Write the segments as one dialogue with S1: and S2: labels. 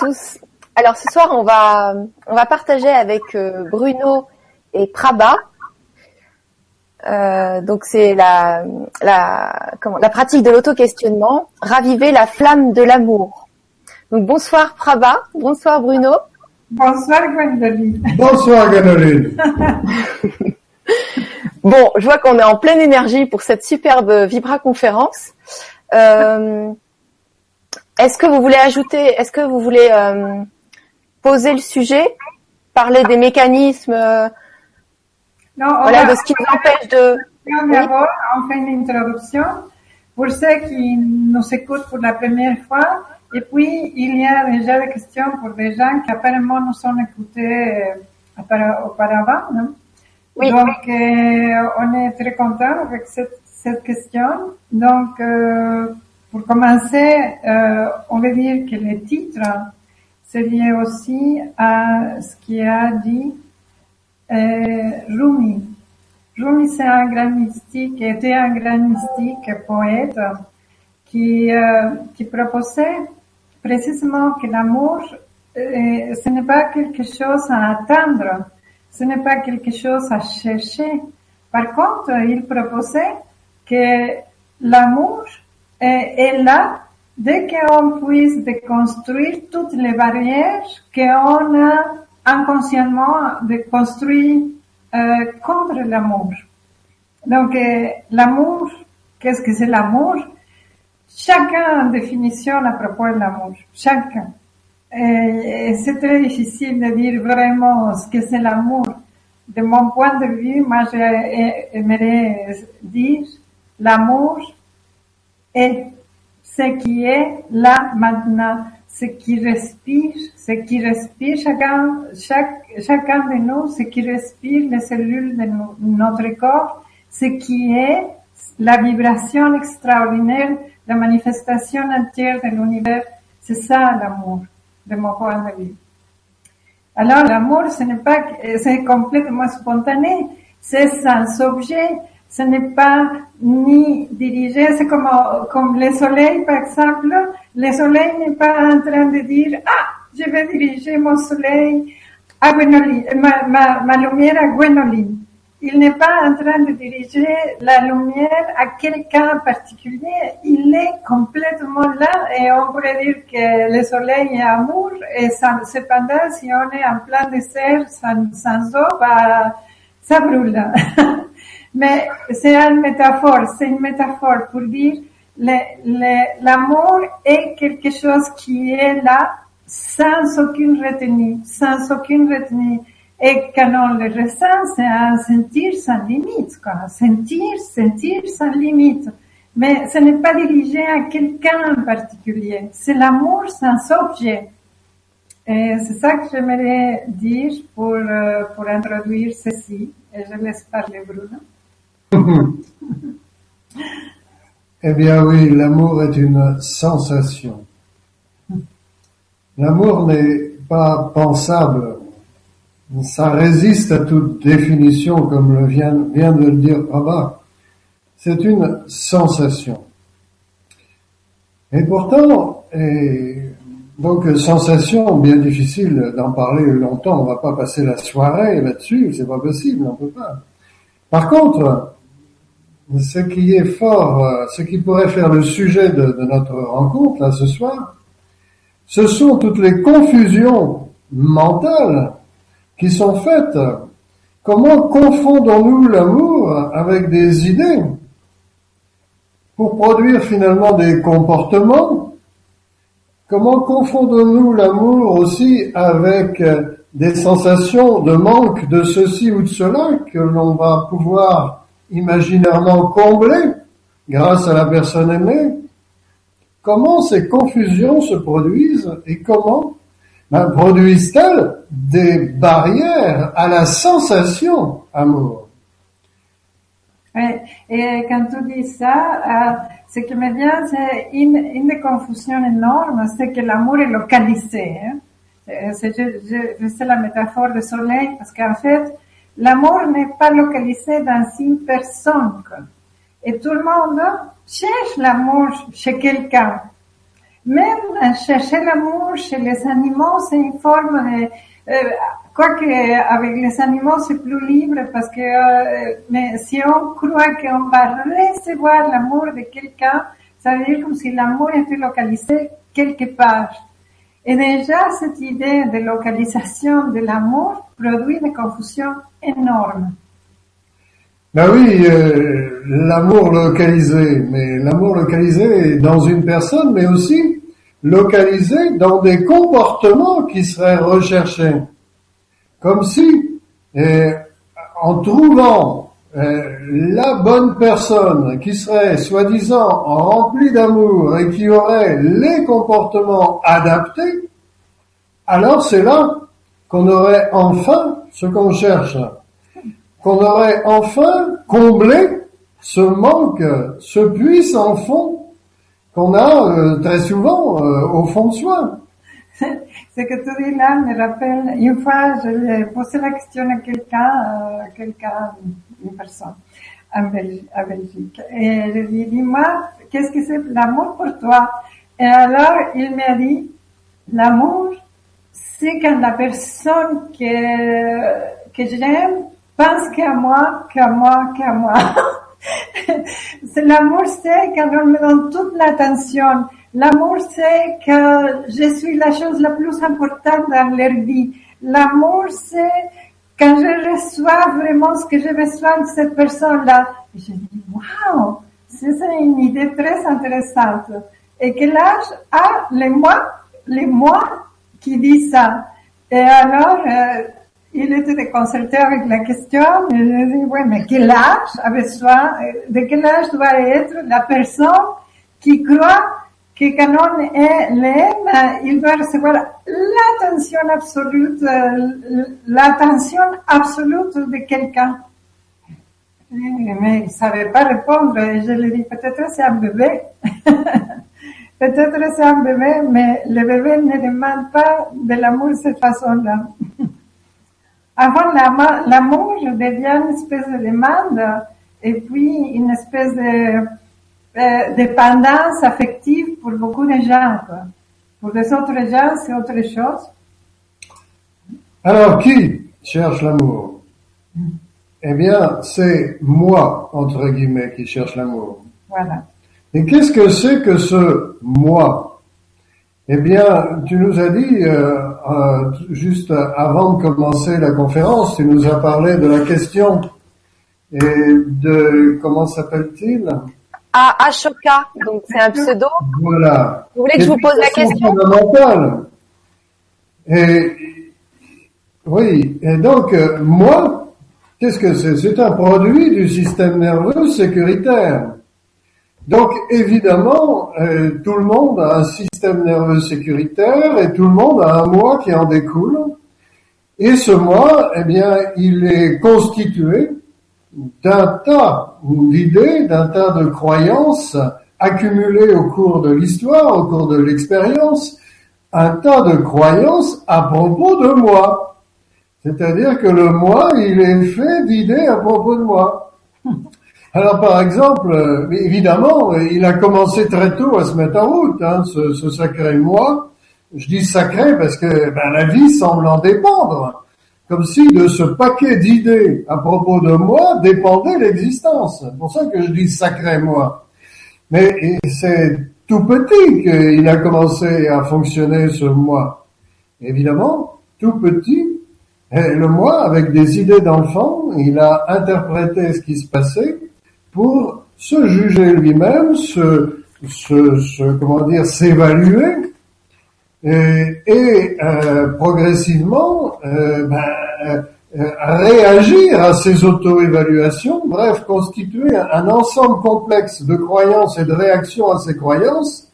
S1: tous. Alors ce soir, on va on va partager avec euh, Bruno et Prabha. Euh, donc c'est la la comment la pratique de l'auto-questionnement, raviver la flamme de l'amour. Donc bonsoir Prabha, bonsoir Bruno.
S2: Bonsoir Gwendoline.
S3: Bonsoir Gwendoline.
S1: bon, je vois qu'on est en pleine énergie pour cette superbe Vibra conférence. Euh, est-ce que vous voulez ajouter, est-ce que vous voulez euh, poser le sujet, parler des mécanismes, euh, voilà, de ce qui nous empêche de.
S2: D'abord, on fait une introduction pour ceux qui nous écoutent pour la première fois. Et puis, il y a déjà des questions pour des gens qui apparemment nous ont écoutés euh, auparavant. Non? Oui. Donc, euh, on est très content avec cette, cette question. Donc, pour commencer, euh, on veut dire que le titre, c'est lié aussi à ce qui a dit euh, Rumi. Rumi, c'est un grand mystique, était un grand mystique poète qui, euh, qui proposait précisément que l'amour, euh, ce n'est pas quelque chose à attendre, ce n'est pas quelque chose à chercher. Par contre, il proposait que l'amour est là dès qu'on puisse déconstruire toutes les barrières qu'on a inconsciemment déconstruit euh, contre l'amour. Donc euh, l'amour, qu'est-ce que c'est l'amour? Chacun a une définition à propos de l'amour, chacun. Et, c'est très difficile de dire vraiment ce que c'est l'amour. De mon point de vue, moi j'aimerais dire l'amour est ce qui est là maintenant, ce qui respire, ce qui respire chacun, chacun de nous, ce qui respire les cellules de notre corps, ce qui est la vibration extraordinaire, la manifestation entière de l'univers, c'est ça l'amour, de mon point de vue. Alors l'amour, ce n'est pas, c'est complètement spontané, c'est sans objet, ce n'est pas ni dirigé, c'est comme, comme le soleil, par exemple. Le soleil n'est pas en train de dire, ah, je vais diriger mon soleil à Gwenoline, ma, ma, lumière à Gwenoline. Il n'est pas en train de diriger la lumière à quelqu'un en particulier. Il est complètement là et on pourrait dire que le soleil est amour et cependant, si on est en plein désert sans, sans eau, bah, ça brûle. Mais c'est une métaphore, c'est une métaphore pour dire l'amour est quelque chose qui est là sans aucune retenue, sans aucune retenue. Et quand on le ressent, c'est un sentir sans limite, quoi. Sentir, sentir sans limite. Mais ce n'est pas dirigé à quelqu'un en particulier. C'est l'amour sans objet. Et c'est ça que j'aimerais dire pour, euh, pour introduire ceci. Et je laisse parler Bruno.
S3: Eh bien oui, l'amour est une sensation. L'amour n'est pas pensable. Ça résiste à toute définition, comme vient, de le dire Prabha. C'est une sensation. Et pourtant, et donc sensation, bien difficile d'en parler longtemps. On va pas passer la soirée là-dessus, c'est pas possible, on peut pas. Par contre, ce qui est fort, euh, ce qui pourrait faire le sujet de, notre rencontre là ce soir, ce sont toutes les confusions mentales qui sont faites. Comment confondons-nous l'amour avec des idées pour produire finalement des comportements? Comment confondons-nous l'amour aussi avec des sensations de manque de ceci ou de cela que l'on va pouvoir imaginairement comblé grâce à la personne aimée. Comment ces confusions se produisent et comment ben, produisent-elles des barrières à la sensation amour?
S2: Et quand tu dis ça, euh, ce qui me vient, c'est une, une des confusions c'est que l'amour est localisé. Hein. C'est, je, je, la métaphore du soleil parce qu'en fait, L'amour n'est pas localisé dans une personne. Et tout le monde cherche l'amour chez quelqu'un. Même chercher l'amour chez les animaux, c'est une forme de, euh, quoique avec les animaux c'est plus libre parce que euh, mais si on croit qu'on va recevoir l'amour de quelqu'un, ça veut dire comme si l'amour était localisé quelque part. Et déjà, cette idée de localisation de l'amour produit des confusions énormes.
S3: Ben oui, euh, l'amour localisé, mais l'amour localisé dans une personne, mais aussi localisé dans des comportements qui seraient recherchés. Comme si, euh, en trouvant la bonne personne qui serait soi-disant remplie d'amour et qui aurait les comportements adaptés, alors c'est là qu'on aurait enfin ce qu'on cherche qu'on aurait enfin comblé ce manque, ce puissant fond qu'on a euh, très souvent euh, au fond de soi.
S2: Ce que tu dis là me rappelle, une fois, je posé la question à quelqu'un, euh, quelqu'un, une personne, en Belgique, et je lui ai dit, moi, qu'est-ce que c'est l'amour pour toi? Et alors, il m'a dit, l'amour, c'est quand la personne que, que j'aime pense qu'à moi, qu'à moi, qu'à moi. c'est l'amour, c'est quand on me donne toute l'attention. L'amour, c'est que je suis la chose la plus importante dans leur vie. L'amour, c'est quand je reçois vraiment ce que j'ai besoin de cette personne-là. je dis, waouh, c'est une idée très intéressante. Et quel âge a les moi, les moi qui disent ça. Et alors, euh, il était déconcerté avec la question. Il dit, oui, mais quel âge a besoin, de quel âge doit être la personne qui croit que quand on l'aime, il doit recevoir l'attention absolue, l'attention absolue de quelqu'un. Mais il savait pas répondre. Je lui dit, peut-être c'est un bébé. peut-être c'est un bébé, mais le bébé ne demande pas de l'amour de cette façon-là. Avant l'amour devient une espèce de demande et puis une espèce de euh, dépendance affective pour beaucoup de gens. Pour les autres gens, c'est autre chose.
S3: Alors, qui cherche l'amour? Eh bien, c'est moi, entre guillemets, qui cherche l'amour.
S2: Voilà.
S3: Et qu'est-ce que c'est que ce moi? Eh bien, tu nous as dit, euh, euh, juste avant de commencer la conférence, tu nous as parlé de la question et de, comment s'appelle-t-il?
S1: Ah, Ashoka, donc c'est un pseudo.
S3: Voilà.
S1: Vous voulez que je vous pose la question
S3: Et oui, et donc euh, moi, qu'est-ce que c'est? C'est un produit du système nerveux sécuritaire. Donc évidemment, euh, tout le monde a un système nerveux sécuritaire et tout le monde a un moi qui en découle. Et ce moi, eh bien, il est constitué d'un tas d'idées, d'un tas de croyances accumulées au cours de l'histoire, au cours de l'expérience, un tas de croyances à propos de moi. C'est-à-dire que le moi, il est fait d'idées à propos de moi. Alors par exemple, évidemment, il a commencé très tôt à se mettre en route, hein, ce, ce, sacré moi. Je dis sacré parce que ben, la vie semble en dépendre, comme si de ce paquet d'idées à propos de moi dépendait l'existence. C'est pour ça que je dis sacré moi. Mais c'est tout petit qu'il a commencé à fonctionner ce moi. Évidemment, tout petit, le moi, avec des idées d'enfant, il a interprété ce qui se passait pour se juger lui-même, se, comment dire, s'évaluer et, euh, progressivement euh, ben, euh, réagir à ces auto-évaluations, bref, constituer un, ensemble complexe de croyances et de réactions à ces croyances.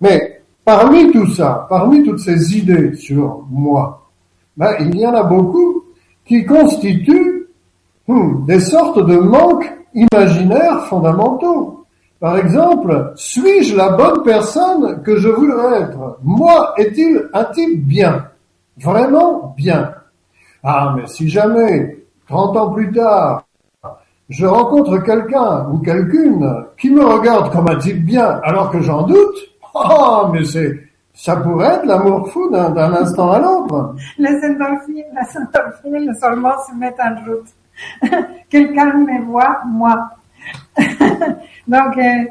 S3: Mais parmi tout ça, parmi toutes ces idées sur moi, ben, il y en a beaucoup qui constituent hmm, des sortes de manques imaginaires fondamentaux. Par exemple, suis-je la bonne personne que je voudrais être Moi, est-il un type bien Vraiment bien Ah, mais si jamais, 30 ans plus tard, je rencontre quelqu'un ou quelqu'une qui me regarde comme un type bien alors que j'en doute, Oh, mais c'est, ça pourrait être l'amour fou d'un, instant à l'autre.
S2: Les endorphines, les endorphines, hormones se mettent en route. Quelqu'un me voit, moi. Donc, euh,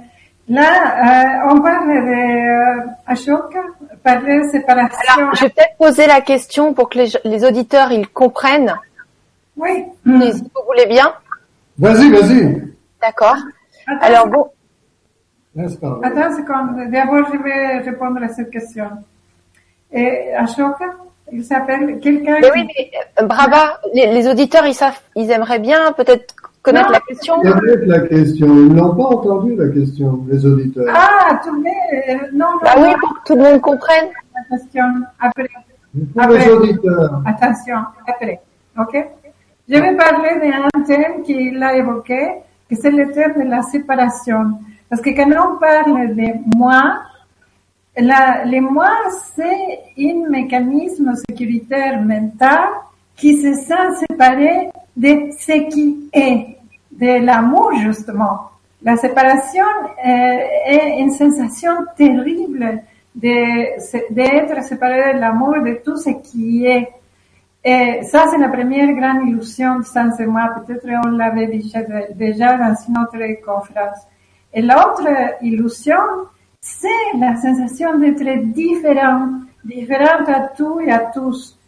S2: là, euh, on parle de euh, Ashoka, parler de séparation.
S1: Alors, je vais peut-être poser la question pour que les, les auditeurs ils comprennent,
S2: Oui.
S1: si si vous voulez bien.
S3: Vas-y, vas-y.
S1: D'accord. Alors bon.
S2: Attends une seconde. D'abord, je vais répondre à cette question. Et Ashoka, il s'appelle quelqu'un
S1: mais
S2: qui-
S1: oui, mais euh, Brava, les, les auditeurs ils savent, ils aimeraient bien peut-être connaître la question.
S3: Répète la question? Ils n'ont pas entendu la question, les auditeurs.
S2: Ah, tu mets... euh, Non, non,
S1: Bah oui, pour que tout le monde comprenne.
S2: la question après.
S3: Pour les auditeurs.
S2: Attention, après. OK? Je vais parler d'un thème qu'il a évoqué, que c'est le thème de la séparation. Parce que quand on parle de moi, la, le moi, c'est un mécanisme sécuritaire mental qui se sent séparé de ce qui est, de l'amour justement. La séparation euh, est une sensation terrible de- d'être séparé de l'amour, de tout ce qui est. Ça, c'est la première grande illusion de Sans et moi. Peut-être on l'avait déjà, déjà dans une autre conférence. Et l'autre illusion, c'est la sensation d'être différent, différent à tout et à tous.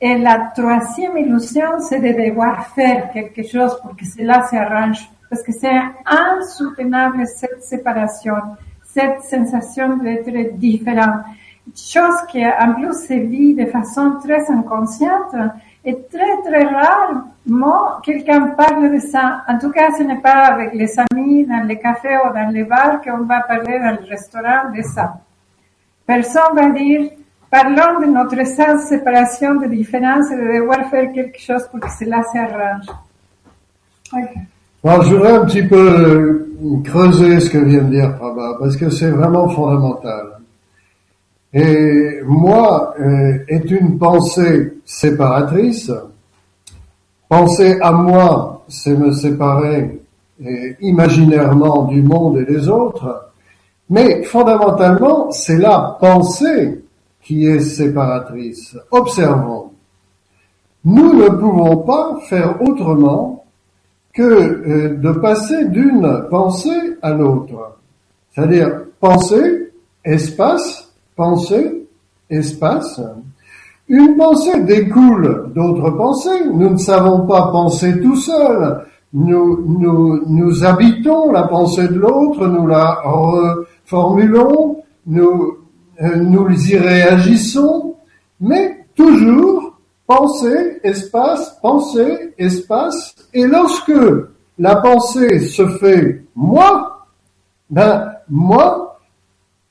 S2: Et la troisième illusion, c'est de devoir faire quelque chose pour que cela s'arrange. Parce que c'est insoutenable cette séparation, cette sensation d'être différent. Chose qui en plus se vit de façon très inconsciente et très très rarement quelqu'un parle de ça. En tout cas, ce n'est pas avec les amis dans les cafés ou dans les bars qu'on va parler dans le restaurant de ça. Personne va dire, parlons de notre sens séparation de différence et de devoir faire quelque chose pour que cela s'arrange. Ok.
S3: Alors, je voudrais un petit peu euh, creuser ce que vient de dire Prabha, parce que c'est vraiment fondamental. Et moi, euh, est une pensée séparatrice. Penser à moi, c'est me séparer euh, imaginairement du monde et des autres. Mais fondamentalement, c'est la pensée qui est séparatrice. Observons. Nous ne pouvons pas faire autrement que euh, de passer d'une pensée à l'autre. C'est-à-dire pensée, espace, pensée, espace. Une pensée découle d'autres pensées. Nous ne savons pas penser tout seul. Nous, nous, nous habitons la pensée de l'autre, nous la reformulons, nous, nous y réagissons, mais toujours pensée, espace, pensée, espace. Et lorsque la pensée se fait moi, ben, moi,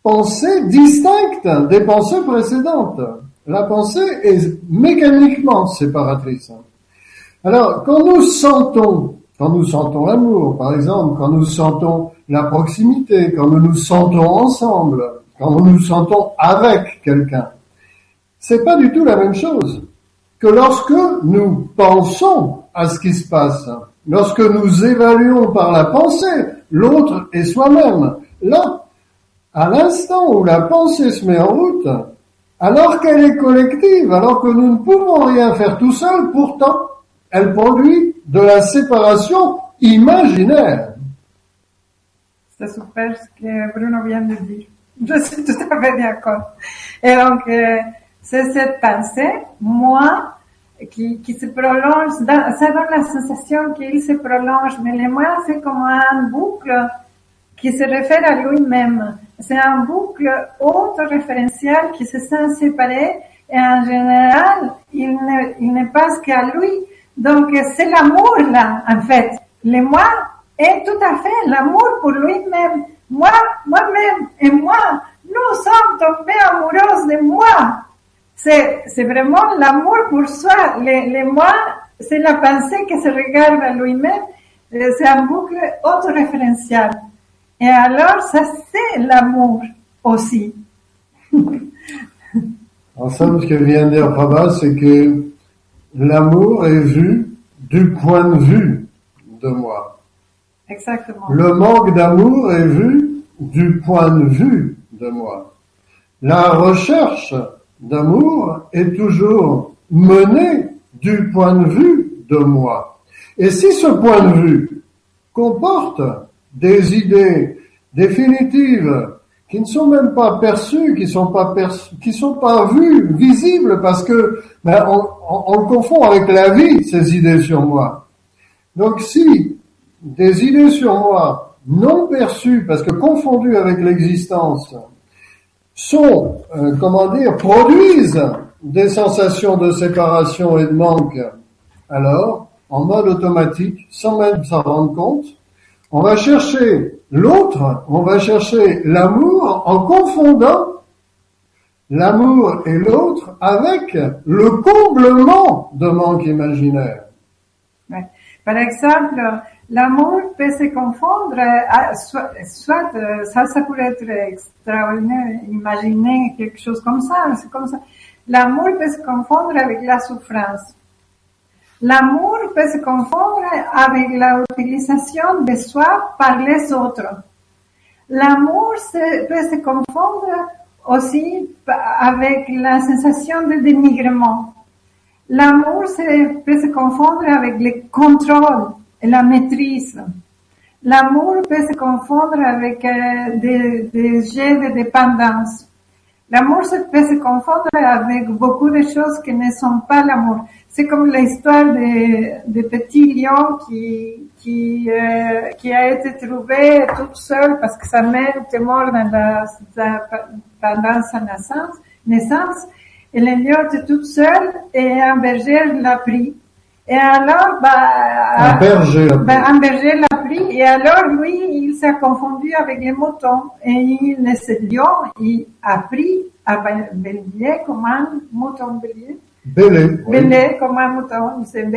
S3: pensée distincte des pensées précédentes. La pensée est mécaniquement séparatrice. Alors, quand nous sentons, quand nous sentons l'amour, par exemple, quand nous sentons la proximité, quand nous nous sentons ensemble, quand nous nous sentons avec quelqu'un, c'est pas du tout la même chose que lorsque nous pensons à ce qui se passe, lorsque nous évaluons par la pensée l'autre et soi-même. Là, à l'instant où la pensée se met en route, alors qu'elle est collective, alors que nous ne pouvons rien faire tout seul, pourtant, elle produit de la séparation imaginaire.
S2: Super ce que Bruno vient de dire. Je suis tout à fait d'accord. Et donc, euh, c'est cette pensée, moi, qui, qui se prolonge, ça donne la sensation qu'il se prolonge, mais le moi, c'est comme un boucle qui se réfère à lui-même. C'est un boucle auto-référentiel qui se sent séparé et en général, il ne, il ne pense qu'à lui. Donc, c'est l'amour là, en fait. Le moi est tout à fait l'amour pour lui-même. Moi, moi-même et moi, nous sommes tombés amoureux de moi. C'est, vraiment l'amour pour soi. Le, le moi, c'est la pensée qui se regarde à lui-même. Euh, C'est un boucle autoréférentiel. Et alors, ça, c'est l'amour aussi.
S3: En somme, ce que vient de dire c'est que l'amour est vu du point de vue de moi.
S2: Exactement.
S3: Le manque d'amour est vu du point de vue de moi. La recherche d'amour est toujours menée du point de vue de moi. Et si ce point de vue comporte des idées définitives qui ne sont même pas perçues, qui sont pas perçues, qui sont pas vues, visibles, parce que ben, on, on, le confond avec la vie, ces idées sur moi. Donc si des idées sur moi non perçues, parce que confondues avec l'existence, sont, euh, comment dire, produisent des sensations de séparation et de manque, alors, en mode automatique, sans même s'en rendre compte, on va chercher l'autre, on va chercher l'amour en confondant l'amour et l'autre avec le comblement de manque imaginaire.
S2: Par exemple, l'amour peut se confondre, soit, soit, ça, ça pourrait être extraordinaire, imaginer quelque chose comme ça, c'est comme ça. L'amour peut se confondre avec la souffrance. L'amour peut se confondre avec l'utilisation de soi par les autres. L'amour peut se confondre aussi avec la sensation de dénigrement. L'amour peut se confondre avec le contrôle la maîtrise. L'amour peut se confondre avec euh, des, des jets de dépendance. L'amour peut se confondre avec beaucoup de choses qui ne sont pas l'amour. C'est comme l'histoire de, de petit lion qui euh, a été trouvé toute seule parce que sa mère était morte dans la, pendant sa naissance, naissance et le lion toute seule et un berger l'a pris. Et alors, bah,
S3: un berger.
S2: Bah, un berger l'a pris. Et alors, lui, il s'est confondu avec les moutons. Et il, ce lion, il a pris à bélier comme un mouton bélier.
S3: Belé.
S2: Belé comme un mouton, il s'est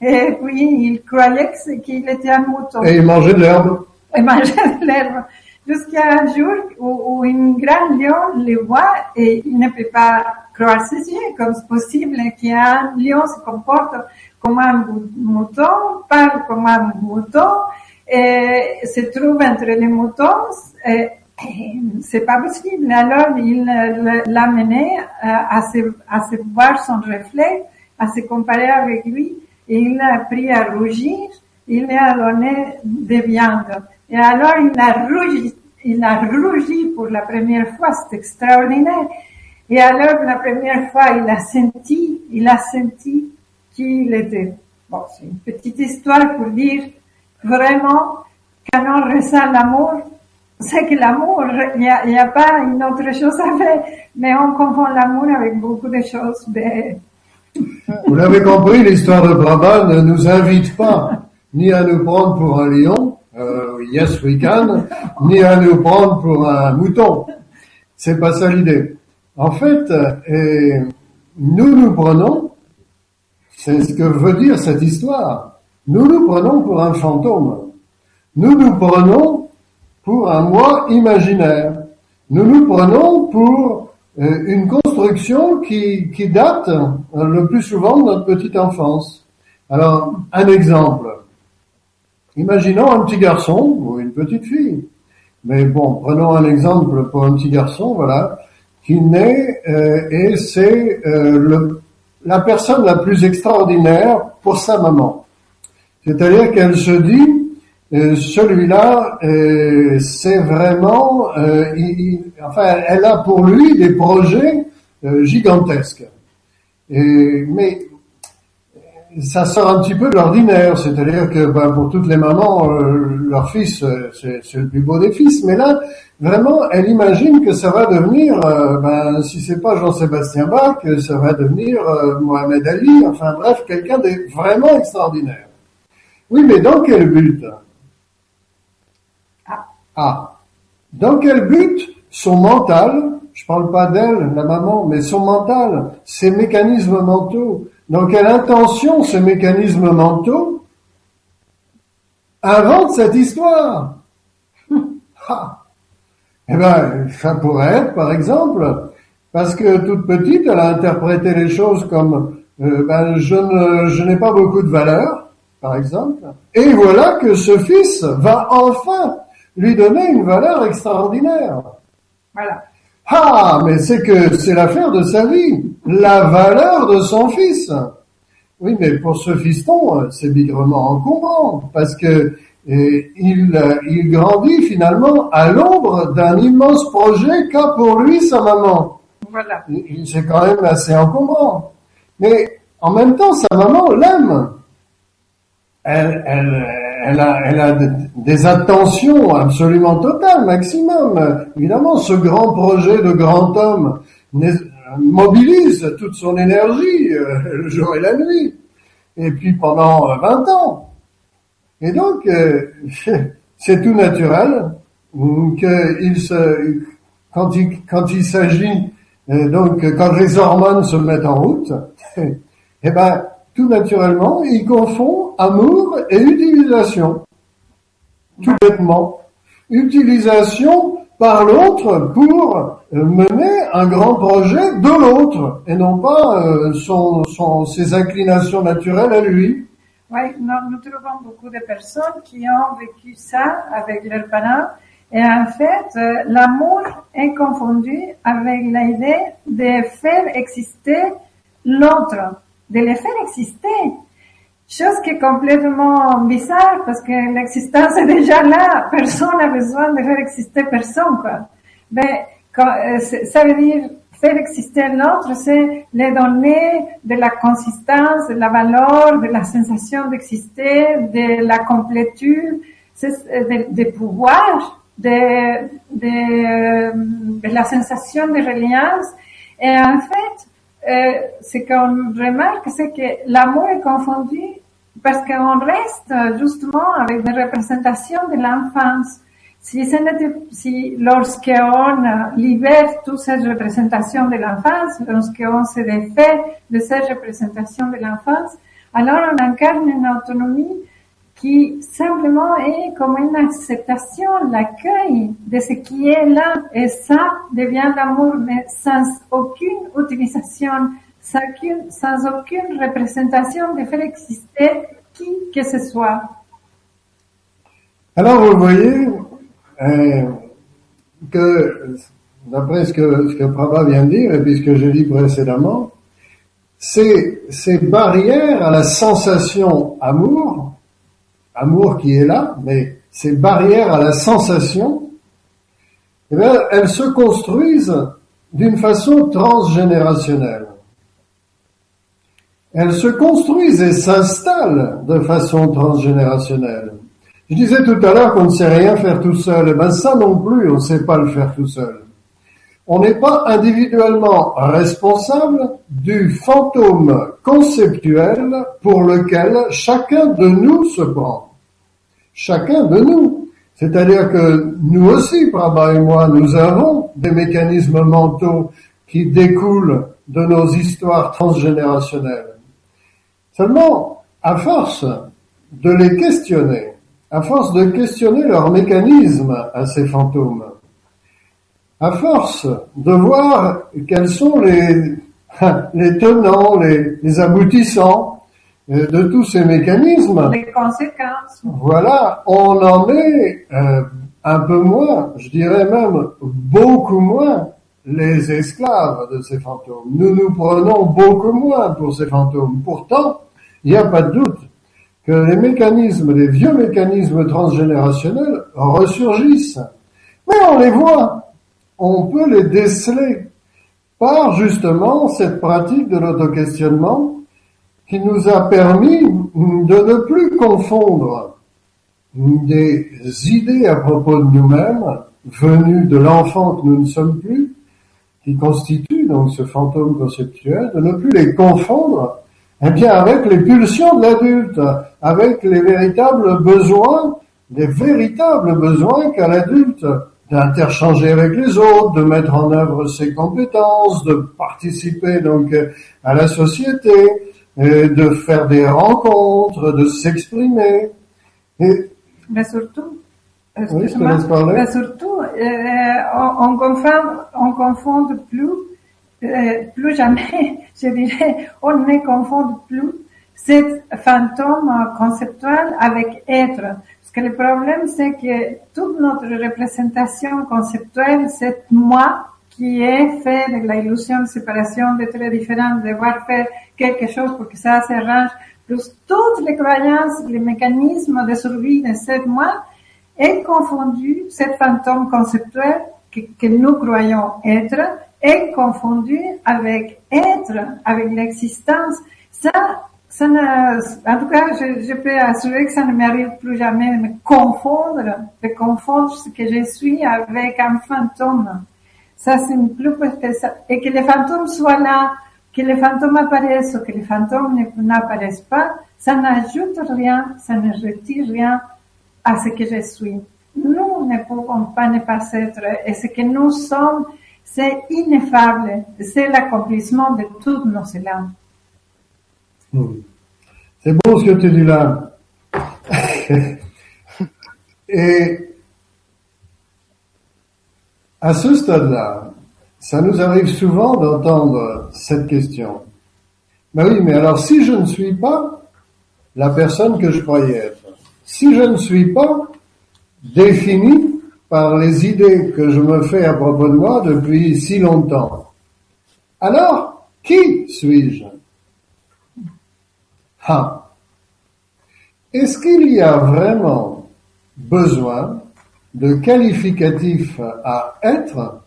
S2: Et puis, il croyait qu'il était un mouton.
S3: Et il mangeait de l'herbe.
S2: Il mangeait de l'herbe. Jusqu'à un jour où, où une grande lion le voit et il ne peut pas croire ses yeux, comme c'est possible qu'un lion se comporte comme un mouton, parle comme un mouton, et se trouve entre les moutons, et, c'est pas possible. Alors, il l'a mené à à se voir son reflet, à se comparer avec lui, et il a appris à rougir, il lui a donné des viandes. Et alors, il a rougi, il a rougi pour la première fois, c'est extraordinaire. Et alors, la première fois, il a senti, il a senti qu'il était. C'est une petite histoire pour dire vraiment, quand on ressent l'amour, c'est que l'amour, il n'y a, pas une autre chose à faire, mais on confond l'amour avec beaucoup de choses.
S3: Vous l'avez compris, l'histoire de Brabant ne nous invite pas ni à nous prendre pour un lion, euh, yes ni à nous prendre pour un mouton. C'est pas ça l'idée. En fait, euh, nous nous prenons, c'est ce que veut dire cette histoire, nous nous prenons pour un fantôme. Nous nous prenons pour un moi imaginaire. Nous nous prenons pour euh, une construction qui, qui date euh, le plus souvent de notre petite enfance. Alors, un exemple. Imaginons un petit garçon ou une petite fille. Mais bon, prenons un exemple pour un petit garçon, voilà, qui naît euh, et c'est euh, la personne la plus extraordinaire pour sa maman. C'est-à-dire qu'elle se dit, euh, celui-là, euh, c'est vraiment, euh, enfin, elle a pour lui des projets gigantesques. Et, mais ça sort un petit peu de l'ordinaire, c'est-à-dire que ben, pour toutes les mamans, leur fils, c'est le plus beau des fils, mais là, vraiment, elle imagine que ça va devenir, ben, si c'est pas Jean-Sébastien Bach, ça va devenir Mohamed Ali, enfin bref, quelqu'un de vraiment extraordinaire. Oui, mais dans quel but? Ah. Dans quel but? Son mental, je parle pas d'elle, la maman, mais son mental, ses mécanismes mentaux, dans quelle intention ces mécanismes mentaux inventent cette histoire. Eh ben, ça pourrait être, par exemple, parce que toute petite, elle a interprété les choses comme euh, ben, je ne, je n'ai pas beaucoup de valeur, par exemple, et voilà que ce fils va enfin lui donner une valeur extraordinaire.
S2: Voilà.
S3: Ah, mais c'est que c'est l'affaire de sa vie, la valeur de son fils. Oui, mais pour ce fiston, c'est bigrement encombrant, parce que et il, il grandit finalement à l'ombre d'un immense projet qu'a pour lui sa maman.
S2: Voilà.
S3: C'est quand même assez encombrant. Mais en même temps, sa maman l'aime. Elle, elle, elle, a, elle a des attentions absolument totales, maximum. Évidemment, ce grand projet de grand homme mobilise toute son énergie, euh, le jour et la nuit. Et puis pendant 20 ans. Et donc, euh, c'est tout naturel qu'il se, quand il, quand il s'agit, euh, donc quand les hormones se mettent en route, eh ben, tout naturellement, il confond amour et utilisation. Tout bêtement. Utilisation par l'autre pour euh, mener un grand projet de l'autre et non pas son, son, ses inclinations naturelles à lui.
S2: Oui, nous, nous, trouvons beaucoup de personnes qui ont vécu ça avec leurs parents. Et en fait, euh, l'amour est confondu avec l'idée de faire exister l'autre, de le faire exister. Chose qui est complètement bizarre parce que l'existence est déjà là. Personne n'a besoin de faire exister personne, quoi. Mais quand, euh, ça veut dire faire exister l'autre, c'est les donner de la consistance, de la valeur, de la sensation d'exister, de la complétude, de, de pouvoir, de, de, de, la sensation de reliance. Et en fait, euh, ce qu'on remarque, c'est que l'amour est confondu parce qu'on reste justement avec des représentations de l'enfance. Si, si lorsqu'on libère toutes ces représentations de l'enfance, lorsqu'on se défait de ces représentations de l'enfance, alors on incarne une autonomie qui simplement est comme une acceptation, l'accueil de ce qui est là, et ça devient l'amour, mais sans aucune utilisation, sans aucune, représentation de faire exister qui que ce soit.
S3: Alors vous voyez, euh, que, d'après ce que, ce que Prabha vient de dire, et puis ce que j'ai dit précédemment, c'est ces barrières à la sensation amour, amour qui est là, mais ces barrières à la sensation, eh bien, elles se construisent d'une façon transgénérationnelle. Elles se construisent et s'installent de façon transgénérationnelle. Je disais tout à l'heure qu'on ne sait rien faire tout seul. Eh ben ça non plus, on ne sait pas le faire tout seul. On n'est pas individuellement responsable du fantôme conceptuel pour lequel chacun de nous se prend. Chacun de nous. C'est-à-dire que nous aussi, Prabha et moi, nous avons des mécanismes mentaux qui découlent de nos histoires transgénérationnelles. Seulement, à force de les questionner, à force de questionner leur mécanisme à ces fantômes, à force de voir quels sont les, tenants, les, aboutissants de tous ces mécanismes.
S2: Les conséquences.
S3: Voilà, on en est euh, un peu moins, je dirais même beaucoup moins, les esclaves de ces fantômes. Nous nous prenons beaucoup moins pour ces fantômes. Pourtant, il n'y a pas de doute que les mécanismes, les vieux mécanismes transgénérationnels ressurgissent. Mais on les voit, on peut les déceler par justement cette pratique de l'auto-questionnement qui nous a permis de ne plus confondre des idées à propos de nous-mêmes, venues de l'enfant que nous ne sommes plus, qui constituent donc ce fantôme conceptuel, de ne plus les confondre eh bien, avec les pulsions de l'adulte, avec les véritables besoins, les véritables besoins qu'a l'adulte d'interchanger avec les autres, de mettre en œuvre ses compétences, de participer donc à la société, de faire des rencontres, de s'exprimer.
S2: Et... Mais surtout, oui, je mais surtout, euh, on, on, confond, on confond plus euh, plus jamais, je dirais, on ne confond plus cet fantôme conceptuel avec être. Parce que le problème, c'est que toute notre représentation conceptuelle, c'est moi qui est fait de l'illusion de séparation de très différents, de devoir faire quelque chose pour que ça s'arrange, plus toutes les croyances, les mécanismes de survie de cette moi, est confondu, cette fantôme conceptuel que, nous croyons être, est confondu avec être, avec l'existence. Ça, ça en tout cas, je, peux assurer que ça ne m'arrive plus jamais de me confondre, de confondre ce que je suis avec un fantôme. Ça, c'est plus que ça. Et que les fantômes soient là, que les fantômes apparaissent ou que les fantômes n'apparaissent pas, ça n'ajoute rien, ça ne retire rien à ce que je suis. Nous ne pouvons pas ne pas être, et ce que nous sommes, c'est ineffable, c'est l'accomplissement de toutes nos élans.
S3: Hmm. C'est beau ce que tu dis là. à ce stade-là, ça nous arrive souvent d'entendre cette question. Ben oui, mais alors si je ne suis pas la personne que je croyais être, si je ne suis pas défini par les idées que je me fais à propos de moi depuis si longtemps, alors qui suis-je? Ah. Est-ce qu'il y a vraiment besoin de qualificatifs à être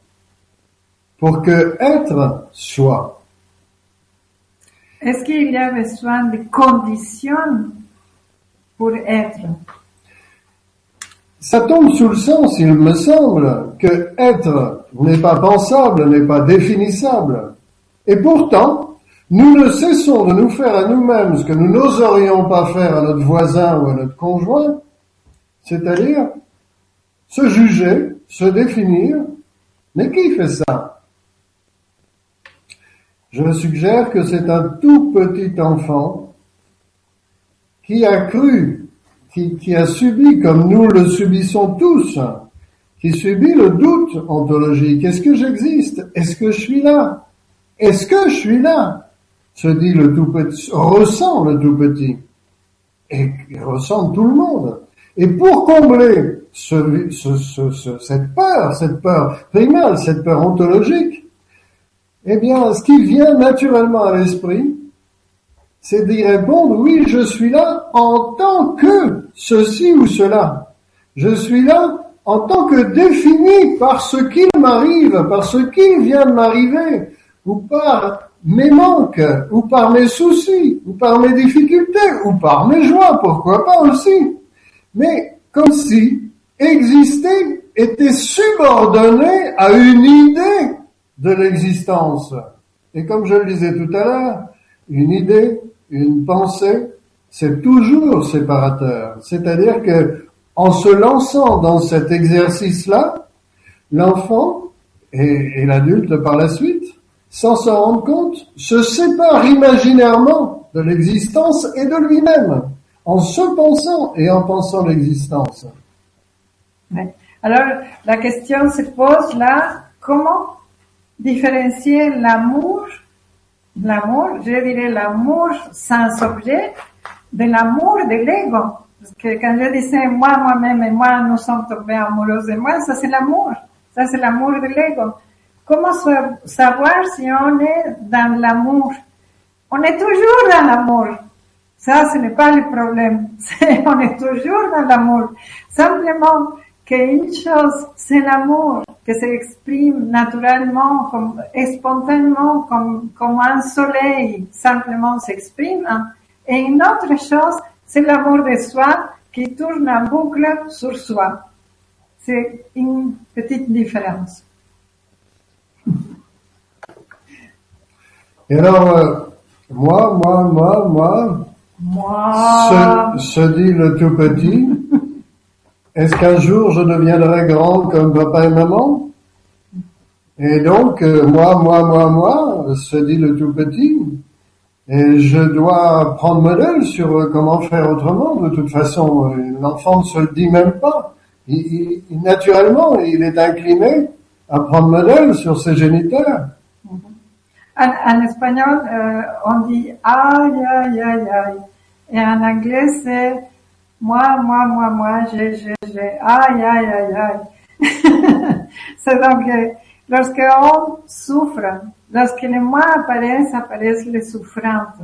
S3: pour que être soit
S2: Est-ce qu'il y a besoin de conditions pour être?
S3: Ça tombe sous le sens, il me semble, que être n'est pas pensable, n'est pas définissable. Et pourtant, nous ne cessons de nous faire à nous-mêmes ce que nous n'oserions pas faire à notre voisin ou à notre conjoint, c'est-à-dire se juger, se définir. Mais qui fait ça? Je suggère que c'est un tout petit enfant qui a cru, qui, a subi, comme nous le subissons tous, qui subit le doute ontologique. Est-ce que j'existe? Est-ce que je suis là? Est-ce que je suis là? Se dit le tout petit, ressent le tout petit, et ressent tout le monde. Et pour combler ce, ce, cette peur, cette peur primale, cette peur ontologique, eh bien, ce qui vient naturellement à l'esprit, c'est d'y répondre, oui, je suis là en tant que ceci ou cela. Je suis là en tant que défini par ce qui m'arrive, par ce qui vient de m'arriver, ou par mes manques, ou par mes soucis, ou par mes difficultés, ou par mes joies, pourquoi pas aussi. Mais comme si exister était subordonné à une idée de l'existence. Et comme je le disais tout à l'heure, une idée, une pensée, c'est toujours séparateur. C'est-à-dire que en se lançant dans cet exercice-là, l'enfant et, l'adulte par la suite sans s'en rendre compte, se sépare imaginairement de l'existence et de lui-même, en se pensant et en pensant l'existence.
S2: Alors, la question se pose là, comment différencier l'amour, l'amour, je dirais l'amour sans objet, de l'amour de l'ego. Parce que quand je disais moi, moi-même et moi, nous sommes tombés amoureux de moi, ça c'est l'amour. Ça c'est l'amour de l'ego. Comment savoir si on est dans l'amour? On est toujours dans l'amour. Ça, ce n'est pas le problème. on est toujours dans l'amour. Simplement qu'une chose, c'est l'amour qui s'exprime naturellement, comme, spontanément, comme, comme un soleil simplement s'exprime. Et une autre chose, c'est l'amour de soi qui tourne en boucle sur soi. C'est une petite différence.
S3: Et alors, euh, moi, moi, moi, moi,
S2: moi.
S3: Se, se dit le tout petit, est-ce qu'un jour je deviendrai grand comme papa et maman? Et donc, euh, moi, moi, moi, moi, se dit le tout petit, et je dois prendre modèle sur euh, comment faire autrement. De toute façon, l'enfant ne se le dit même pas. Naturellement, il est incliné à prendre modèle sur ses géniteurs.
S2: En, espagnol, euh, on dit aïe, aïe, aïe, aïe. Et en anglais, c'est moi, moi, moi, moi, j'ai, j'ai, j'ai, aïe, aïe, aïe, aïe. c'est donc, lorsque on souffre, lorsque les moi apparaissent, apparaissent les souffrantes.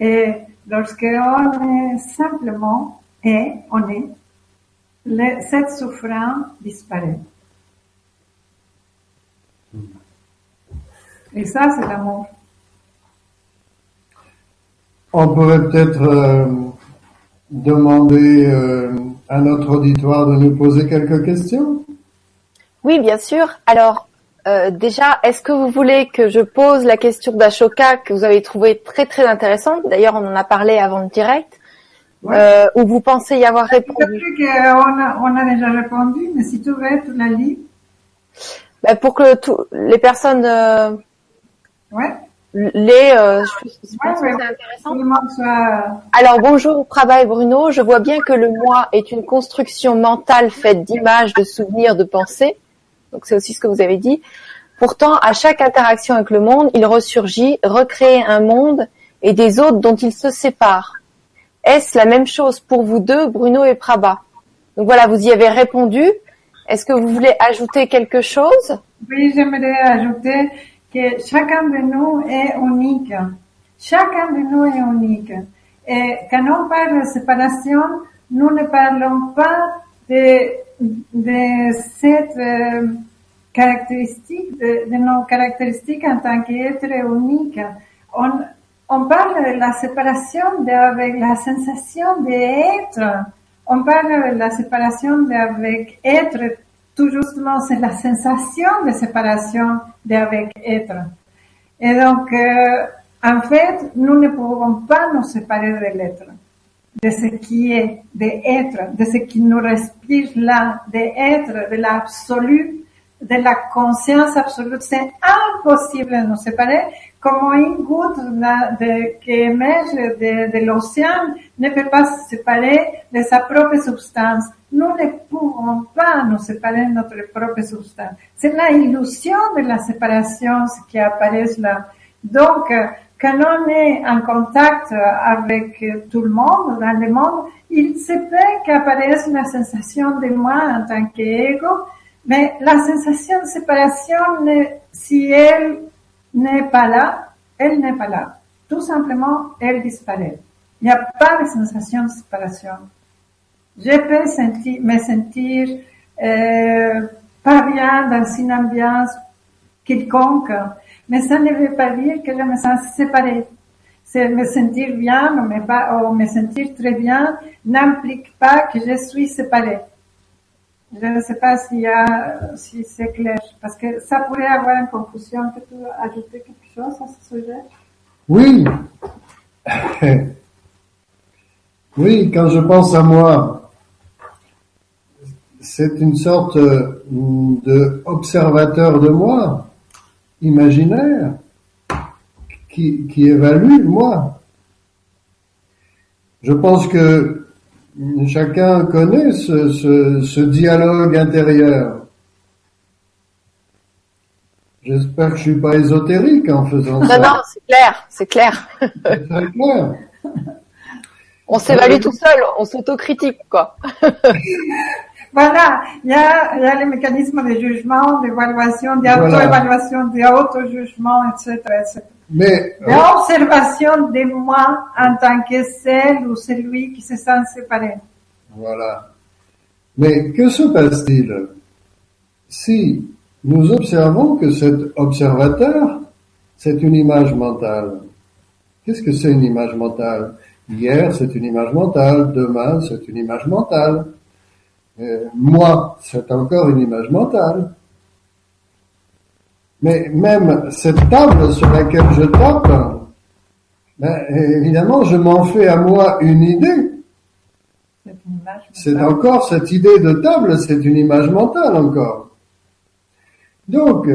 S2: Et lorsque on est simplement et on est, cette souffrance disparaît. Et ça, c'est l'amour.
S3: On pourrait peut-être euh, demander euh, à notre auditoire de nous poser quelques questions?
S1: Oui, bien sûr. Alors, euh, déjà, est-ce que vous voulez que je pose la question d'Ashoka que vous avez trouvée très très intéressante? D'ailleurs, on en a parlé avant le direct. Euh, ou vous pensez y avoir répondu?
S2: on, a, on a déjà répondu, mais si tu veux, tu la lis.
S1: Ben, pour que les personnes euh,
S2: ouais.
S1: Les, euh, je, pense que c'est intéressant. Alors bonjour Prabha et Bruno, je vois bien que le moi est une construction mentale faite d'images, de souvenirs, de pensées. Donc c'est aussi ce que vous avez dit. Pourtant, à chaque interaction avec le monde, il ressurgit, recrée un monde et des autres dont il se sépare. Est-ce la même chose pour vous deux, Bruno et Prabha? Donc voilà, vous y avez répondu. Est-ce que vous voulez ajouter quelque chose?
S2: Oui, j'aimerais ajouter que chacun de nous est unique. Chacun de nous est unique. Et quand on parle de séparation, nous ne parlons pas de, cette euh, caractéristique, de, nos caractéristiques en tant qu'être unique. On parle de la séparation avec la sensation d'être. On parle de la séparation avec être. Tout justement, c'est la sensation de séparation d'avec être. Et donc, euh, en fait, nous ne pouvons pas nous séparer de l'être, de ce qui est, d'être, de ce qui nous respire là, d'être, de l'absolu, de la conscience absolue. C'est impossible de nous séparer comme une goutte de, qui émerge de, de l'océan ne peut pas se séparer de sa propre substance. Nous ne pouvons pas nous séparer de notre propre substance. C'est la illusion de la séparation ce qui apparaît là. Donc, quand on est en contact avec tout le monde, dans le monde, il se peut qu'apparaisse la sensation de moi en tant qu'ego, mais la sensation de séparation, si elle n'est pas là, elle n'est pas là. Tout simplement, elle disparaît. Il n'y a pas de sensation de séparation. Je peux sentir, me sentir euh, pas bien dans une ambiance quelconque, mais ça ne veut pas dire que je me sens séparée. C'est me sentir bien ou me, pas, ou me sentir très bien n'implique pas que je suis séparée. Je ne sais pas s'il y a, si c'est clair, parce que ça pourrait avoir une confusion. Que tu ajouter quelque chose à ce sujet?
S3: Oui. oui, quand je pense à moi, c'est une sorte de observateur de moi, imaginaire, qui, qui évalue moi. Je pense que Chacun connaît ce, ce, ce dialogue intérieur. J'espère que je suis pas ésotérique en faisant
S1: ça.
S3: Non,
S1: non, c'est clair, c'est clair.
S3: C'est très clair.
S1: On s'évalue tout seul, on s'autocritique, quoi.
S2: voilà, il y a, il y a les mécanismes de jugement, d'évaluation, d'auto-évaluation, d'auto-jugement, etc., etc.
S3: Mais
S2: l'observation de moi en tant que celle ou celui qui se sent séparé.
S3: Voilà. Mais que se passe-t-il si nous observons que cet observateur, c'est une image mentale? Qu'est-ce que c'est une image mentale? Hier, c'est une image mentale. Demain, c'est une image mentale. Euh, moi, c'est encore une image mentale. Mais même cette table sur laquelle je tape, ben, évidemment, je m'en fais à moi une idée. C'est encore cette idée de table, c'est une image mentale encore. Donc,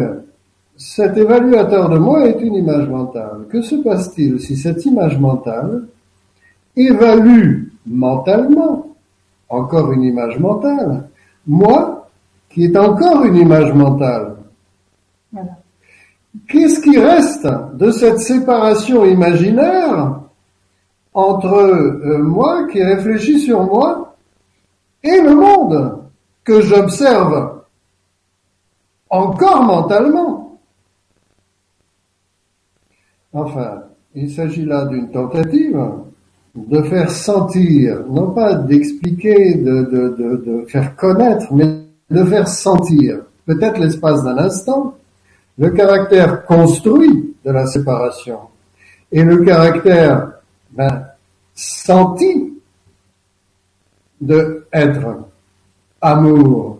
S3: cet évaluateur de moi est une image mentale. Que se passe-t-il si cette image mentale évalue mentalement, encore une image mentale, moi qui est encore une image mentale qu'est-ce qui reste de cette séparation imaginaire entre euh, moi qui réfléchis sur moi et le monde que j'observe encore mentalement? Enfin, il s'agit là d'une tentative de faire sentir, non pas d'expliquer, de, faire connaître, mais de faire sentir, peut-être l'espace d'un instant, le caractère construit de la séparation et le caractère ben, senti de être amour,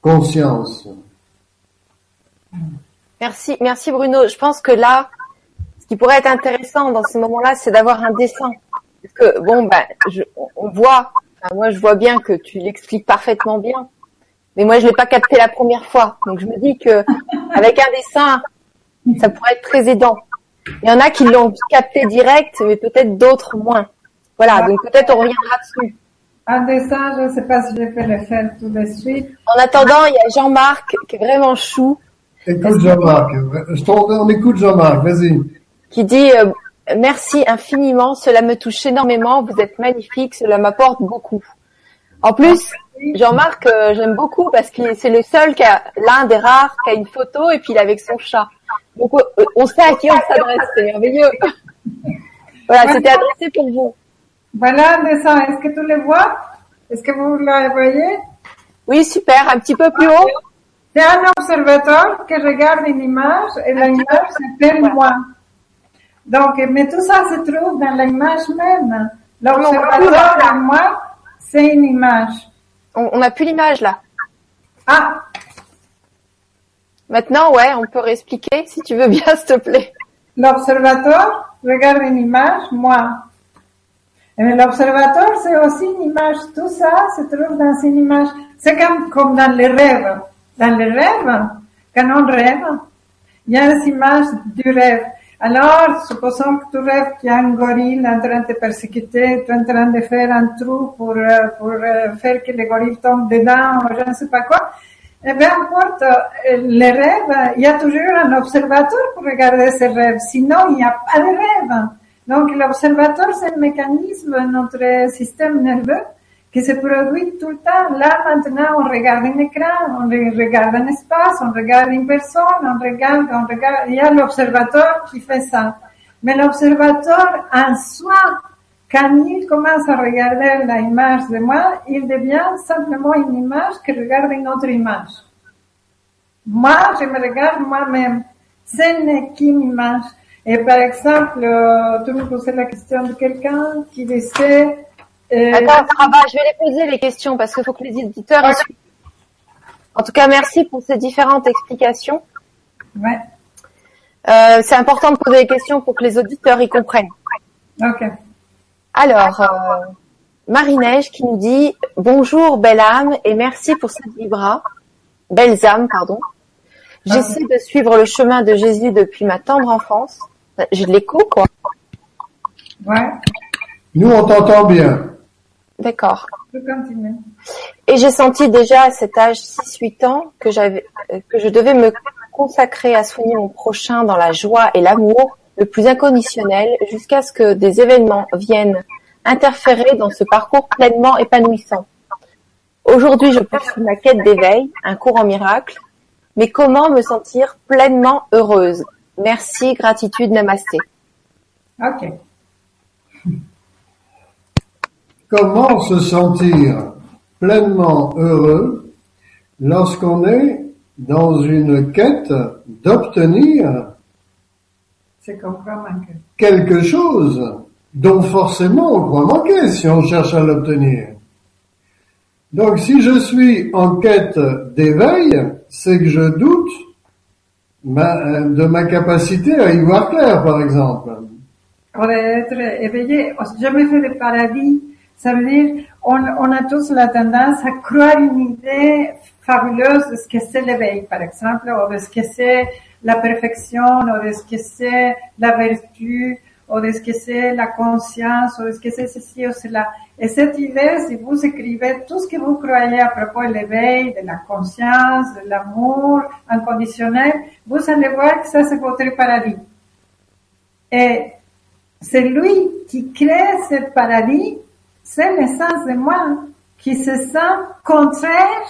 S3: conscience.
S4: Merci, merci Bruno. Je pense que là, ce qui pourrait être intéressant dans ces moments-là, c'est d'avoir un dessin. Parce que bon, ben, on voit, moi je vois bien que tu l'expliques parfaitement bien, mais moi je l'ai pas capté la première fois. Donc je me dis que avec un dessin, ça pourrait être très aidant. Il y en a qui l'ont capté direct, mais peut-être d'autres moins. Voilà, donc peut-être on reviendra dessus.
S2: Un dessin, je ne sais pas si je vais le faire tout de suite.
S4: En attendant, il y a Jean-Marc qui est vraiment chou.
S3: Écoute Jean-Marc, on écoute Jean-Marc, vas-y.
S4: Qui dit euh, merci infiniment, cela me touche énormément, vous êtes magnifique, cela m'apporte beaucoup. En plus, Jean-Marc, euh, j'aime beaucoup parce que c'est le seul qui a l'un des rares qui a une photo et puis il est avec son chat. Donc euh, on sait à qui on s'adresse, c'est merveilleux. voilà, c'était adressé pour vous.
S2: Voilà dessin. Est-ce que tu le vois? Est-ce que vous le voyez?
S4: Oui, super. Un petit peu plus haut.
S2: C'est un observateur qui regarde une image et l'image s'appelle moi. Donc, mais tout ça se trouve dans l'image même. L'observateur moi, c'est une image.
S4: On n'a plus l'image là.
S2: Ah.
S4: Maintenant, ouais, on peut réexpliquer si tu veux bien, s'il te plaît.
S2: L'observateur regarde une image, moi. Et l'observateur, c'est aussi une image. Tout ça se trouve dans une image. C'est comme, comme dans les rêves. Dans les rêves, quand on rêve, il y a des images du rêve. Alors, supposons que tu rêves qu'il y a un gorille en train de te persécuter, tu es en train de faire un trou pour, euh, pour euh, faire que le gorille tombe dedans, je ne sais pas quoi. Et bien, importe, euh, les rêves, il y a toujours un observateur pour regarder ces rêves. Sinon, il n'y a pas de rêve. Donc, l'observateur, c'est un mécanisme de notre système nerveux qui se produit tout le temps. Là, maintenant, on regarde un écran, on regarde un espace, on regarde une personne, on regarde, on regarde. Il y a l'observateur qui fait ça. Mais l'observateur en soi, quand il commence à regarder la image de moi, il devient simplement une image qui regarde une autre image. Moi, je me regarde moi-même. Ce n'est qu'une image. Et par exemple, tu me posais la question de quelqu'un qui disait
S4: euh, Attends, je vais les poser les questions parce qu'il faut que les éditeurs. En tout cas, merci pour ces différentes explications.
S2: Ouais.
S4: Euh, c'est important de poser les questions pour que les auditeurs y comprennent.
S2: Ok.
S4: Alors, euh, Marie-Neige qui nous dit bonjour belle âme et merci pour cette vibra, belles âmes pardon. J'essaie de suivre le chemin de Jésus depuis ma tendre enfance. J'ai de l'écho quoi.
S2: Ouais.
S3: Nous on t'entend bien.
S4: D'accord. Et j'ai senti déjà à cet âge 6-8 ans que j'avais, que je devais me consacrer à soigner mon prochain dans la joie et l'amour le plus inconditionnel jusqu'à ce que des événements viennent interférer dans ce parcours pleinement épanouissant. Aujourd'hui, je poursuis ma quête d'éveil, un cours en miracle, mais comment me sentir pleinement heureuse? Merci, gratitude, namasté.
S2: Ok.
S3: Comment se sentir pleinement heureux lorsqu'on est dans une quête d'obtenir quelque chose dont forcément on croit manquer si on cherche à l'obtenir. Donc si je suis en quête d'éveil, c'est que je doute de ma capacité à y voir clair, par exemple.
S2: On être éveillé, jamais fait de paradis ça veut dire, on, on a tous la tendance à croire une idée fabuleuse de ce que c'est l'éveil, par exemple, ou de ce que c'est la perfection, ou de ce que c'est la vertu, ou de ce que c'est la conscience, ou de ce que c'est ceci ou cela. Et cette idée, si vous écrivez tout ce que vous croyez à propos de l'éveil, de la conscience, de l'amour inconditionnel, vous allez voir que ça c'est votre paradis. Et c'est lui qui crée ce paradis, c'est l'essence de moi, qui se sent contraire,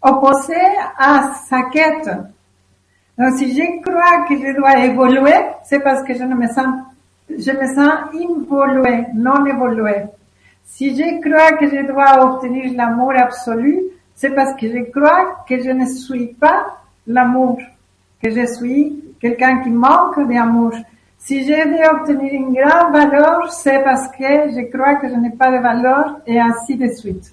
S2: opposé à sa quête. Donc si je crois que je dois évoluer, c'est parce que je ne me sens, je me sens involué, non évolué. Si je crois que je dois obtenir l'amour absolu, c'est parce que je crois que je ne suis pas l'amour, que je suis quelqu'un qui manque d'amour. Si je veux obtenir une grande valeur, c'est parce que je crois que je n'ai pas de valeur et ainsi de suite.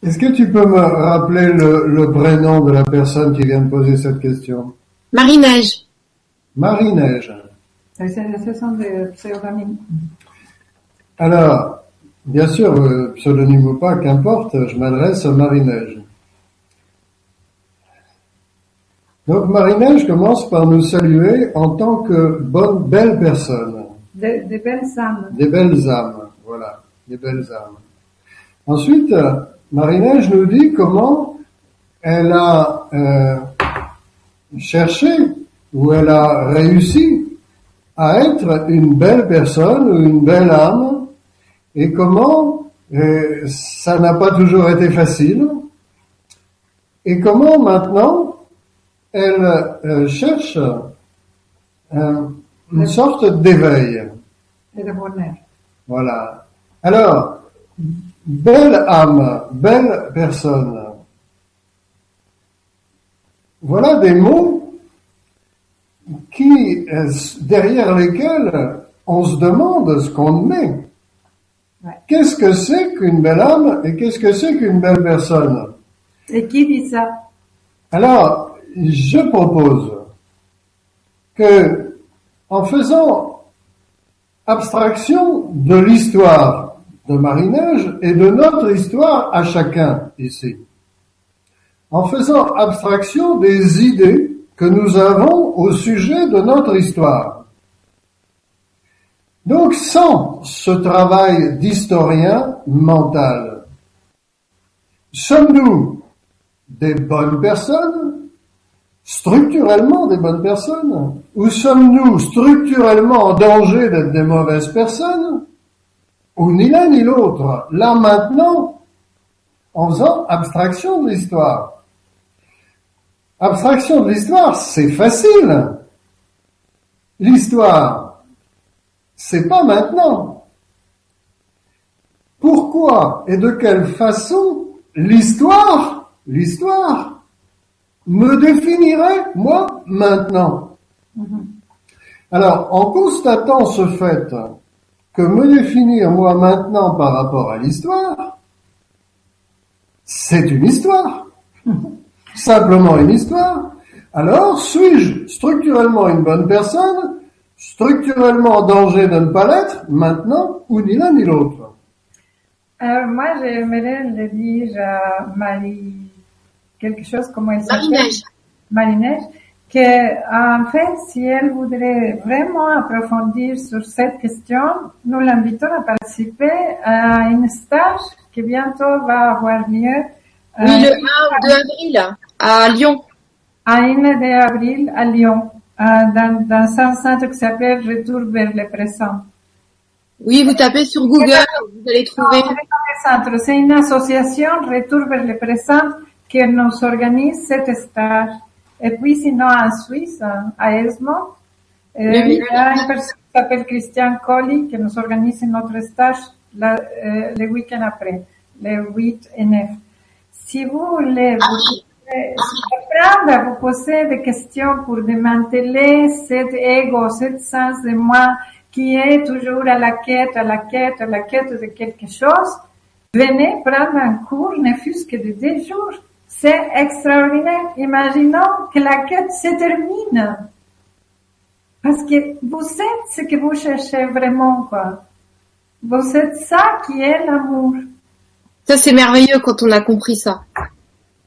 S3: Est-ce que tu peux me rappeler le, le prénom de la personne qui vient de poser cette question?
S4: Marie-Neige.
S3: Marie-Neige.
S2: Ce ce sont des pseudonymes.
S3: Alors, bien sûr, euh, pseudonyme ou pas, qu'importe, je m'adresse à Marie-Neige. Donc Marie-Neige commence par nous saluer en tant que bonne, belle personne.
S2: Des, des belles âmes.
S3: Des belles âmes, voilà, des belles âmes. Ensuite, Marie-Neige nous dit comment elle a euh, cherché ou elle a réussi à être une belle personne ou une belle âme et comment euh, ça n'a pas toujours été facile et comment maintenant elle euh, cherche euh, une sorte d'éveil.
S2: Et de bonheur.
S3: Voilà. Alors, belle âme, belle personne. Voilà des mots qui, euh, derrière lesquels on se demande ce qu'on met.
S2: Ouais.
S3: Qu'est-ce que c'est qu'une belle âme et qu'est-ce que c'est qu'une belle personne?
S2: Et qui dit ça?
S3: Alors, je propose que, en faisant abstraction de l'histoire de Marie-Neige et de notre histoire à chacun ici, en faisant abstraction des idées que nous avons au sujet de notre histoire. Donc, sans ce travail d'historien mental, sommes-nous des bonnes personnes structurellement des bonnes personnes Ou sommes-nous structurellement en danger d'être des mauvaises personnes? Ou ni l'un ni l'autre Là maintenant, en faisant abstraction de l'histoire. Abstraction de l'histoire, c'est facile. L'histoire, c'est pas maintenant. Pourquoi et de quelle façon l'histoire, l'histoire, me définirait, moi, maintenant. Alors, en constatant ce fait que me définir, moi, maintenant, par rapport à l'histoire, c'est une histoire. Simplement une histoire. Alors, suis-je structurellement une bonne personne, structurellement en danger de ne pas l'être, maintenant, ou ni l'un ni l'autre?
S2: Alors moi, j'aimerais le dire à Marie, quelque chose comme elle s'appelle?
S4: Marie-Neige.
S2: Marie-Neige, que en fait, si elle voudrait vraiment approfondir sur cette question, nous l'invitons à participer à une stage qui bientôt va avoir lieu euh,
S4: Oui, le 1 ou 2 avril, à Lyon.
S2: à 1 d'avril à Lyon, euh, dans, dans un centre qui s'appelle Retour vers le présent.
S4: Oui, vous tapez sur Google, vous allez trouver.
S2: C'est une association Retour vers le présent qui nous organise cette stage. Et puis sinon en Suisse, à euh,
S4: Oui, oui.
S2: il y a une personne qui s'appelle Christian Colli qui nous organise notre stage la- euh, le week-end après, le 8 et 9. Si vous voulez vous pouvez apprendre à vous poser des questions pour démanteler cet ego, cet sens de moi qui est toujours à la quête, à la quête, à la quête de quelque chose, venez prendre un cours, ne fût-ce que de deux jours. C'est extraordinaire. Imaginons que la quête se termine. Parce que vous êtes ce que vous cherchez vraiment, quoi. Vous êtes ça qui est l'amour.
S4: Ça, c'est merveilleux quand on a compris ça.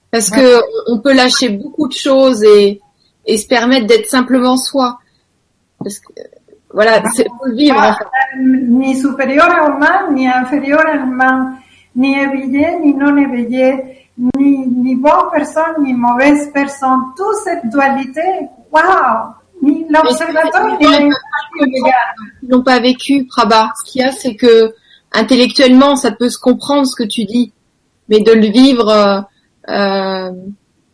S4: Parce que on peut lâcher beaucoup de choses et, et se permettre d'être simplement soi. Parce que, voilà, c'est faut le vivre.
S2: Ah, Ni supérieur à humain, ni inférieur à humain, ni éveillé, ni non éveillé, ni, ni bonne personne, ni mauvaise personne. Toute cette dualité, waouh! Ni l'observateur, ni.
S4: Ils n'ont pas vécu, Prabha. Ce qu'il y a, c'est que intellectuellement, ça peut se comprendre ce que tu dis, mais de le vivre euh, euh,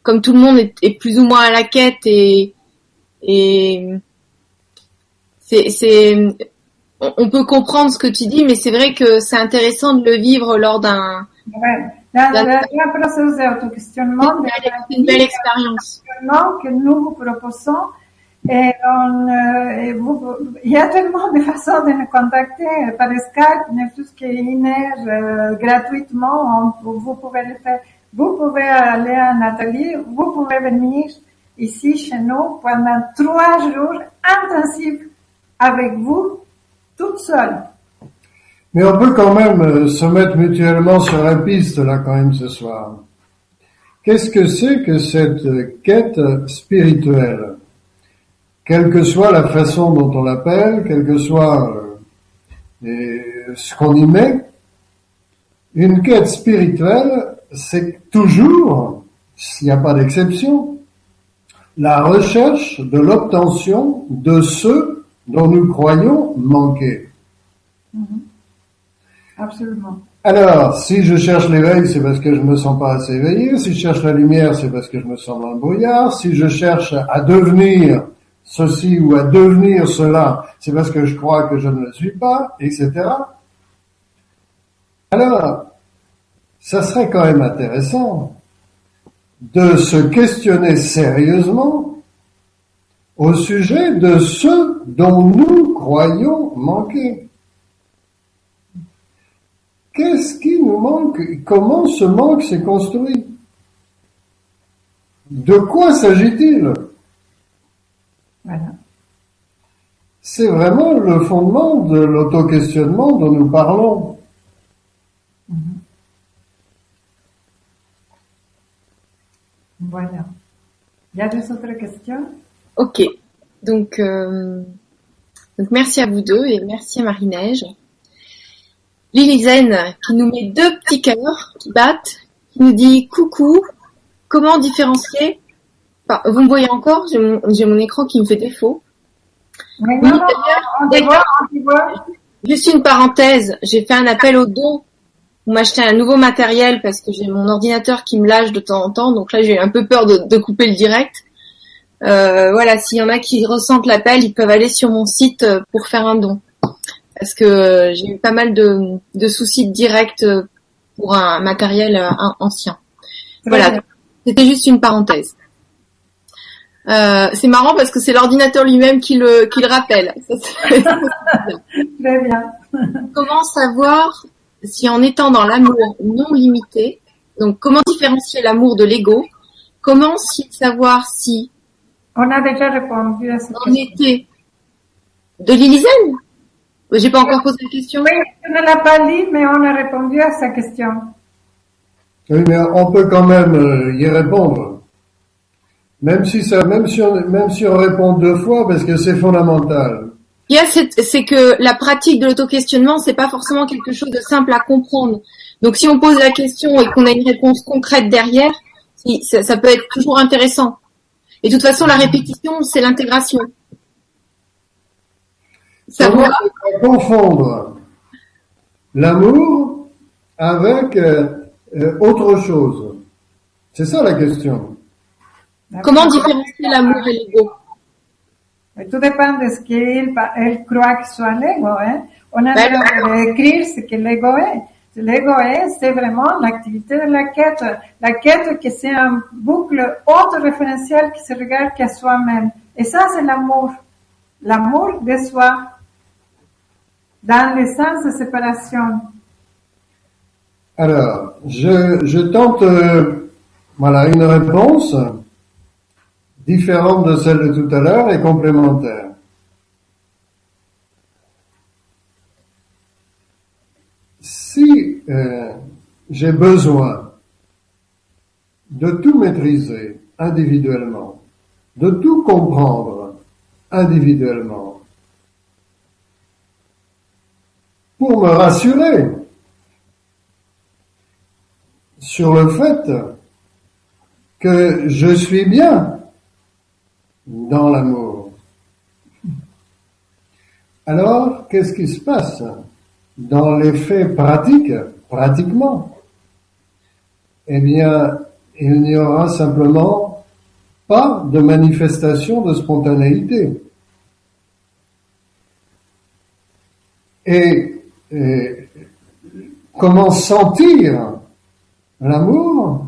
S4: comme tout le monde est, est plus ou moins à la quête et et c'est on peut comprendre ce que tu dis, mais c'est vrai que c'est intéressant de le vivre lors d'un
S2: Ouais. La, la, la processus d'autoquestionnement,
S4: c'est une belle expérience.
S2: que nous vous proposons. Et, on, et vous, il y a tellement de façons de nous contacter par Skype, ne plus qu'Iner, euh, gratuitement, on- vous pouvez le faire. Vous pouvez aller à Nathalie, vous pouvez venir ici chez nous pendant trois jours intensifs avec vous, toute seule.
S3: Mais on peut quand même euh, se mettre mutuellement sur la piste là quand même ce soir. Qu'est-ce que c'est que cette quête spirituelle? Quelle que soit la façon dont on l'appelle, quel que soit euh, ce qu'on y met, une quête spirituelle, c'est toujours, s'il n'y a pas d'exception, la recherche de l'obtention de ce dont nous croyons manquer.
S2: Absolument.
S3: Alors, si je cherche l'éveil, c'est parce que je me sens pas assez éveillé. Si je cherche la lumière, c'est parce que je me sens dans le brouillard. Si je cherche à devenir ceci ou à devenir cela, c'est parce que je crois que je ne le suis pas, etc. Alors, ça serait quand même intéressant de se questionner sérieusement au sujet de ce dont nous croyons manquer. Qu'est-ce qui nous manque Comment ce manque s'est construit? De quoi s'agit-il?
S2: Voilà.
S3: C'est vraiment le fondement de l'auto-questionnement dont nous parlons.
S2: Voilà. Il y a des autres questions?
S4: Ok. Donc, euh, donc merci à vous deux et merci à Marie-Neige. Lily Zen qui nous met deux petits cœurs qui battent, qui nous dit coucou, comment différencier? Enfin, Vous me voyez encore J'ai mon, écran qui me fait défaut.
S2: Mais
S4: Oui,
S2: non, non,
S4: d'ailleurs,
S2: on te
S4: d'ailleurs,
S2: voit, on te voit.
S4: Juste une parenthèse, j'ai fait un appel au don pour m'acheter un nouveau matériel parce que j'ai mon ordinateur qui me lâche de temps en temps, donc là j'ai un peu peur de, de couper le direct. Euh, voilà, s'il y en a qui ressentent l'appel, ils peuvent aller sur mon site euh, pour faire un don. Parce que j'ai eu pas mal de, de soucis de direct euh, pour un matériel euh, ancien. Voilà, c'était juste une parenthèse. Euh, c'est marrant parce que c'est l'ordinateur lui-même qui le, qui le rappelle.
S2: Très bien.
S4: comment savoir si en étant dans l'amour non limité, donc comment différencier l'amour de l'ego, comment savoir si
S2: On a déjà répondu à cette
S4: on
S2: question.
S4: était de l'Ilisen J'ai pas encore posé la question.
S2: Oui, tu ne l'as pas dit, mais on a répondu à sa question.
S3: Oui, mais on peut quand même euh, y répondre. Même si ça, même si on, même si on répond deux fois, parce que c'est fondamental.
S4: Il y a cette- c'est que la pratique de l'auto-questionnement, c'est pas forcément quelque chose de simple à comprendre. Donc si on pose la question et qu'on a une réponse concrète derrière, ça peut être toujours intéressant. Et de toute façon, la répétition, c'est l'intégration. Savoir
S3: on peut confondre l'amour avec euh, euh, autre chose? C'est ça la question.
S4: comment différencier l'amour et l'ego?
S2: Tout dépend de ce qu'il elle croit que soit l'ego. Hein. On a
S4: Ben,
S2: de écrire ce que l'ego est. L'ego est, c'est vraiment l'activité de la quête. La quête, que c'est un boucle auto-référentiel qui se regarde qu'à soi-même. Et ça, c'est l'amour. L'amour de soi. Dans le sens de séparation.
S3: Alors, je, je tente, euh, voilà, une réponse différente de celle de tout à l'heure et complémentaire. Si euh, j'ai besoin de tout maîtriser individuellement, de tout comprendre individuellement, pour me rassurer sur le fait que je suis bien dans l'amour. Alors, qu'est-ce qui se passe dans les faits pratiques, pratiquement? Eh bien, il n'y aura simplement pas de manifestation de spontanéité. Et, comment sentir l'amour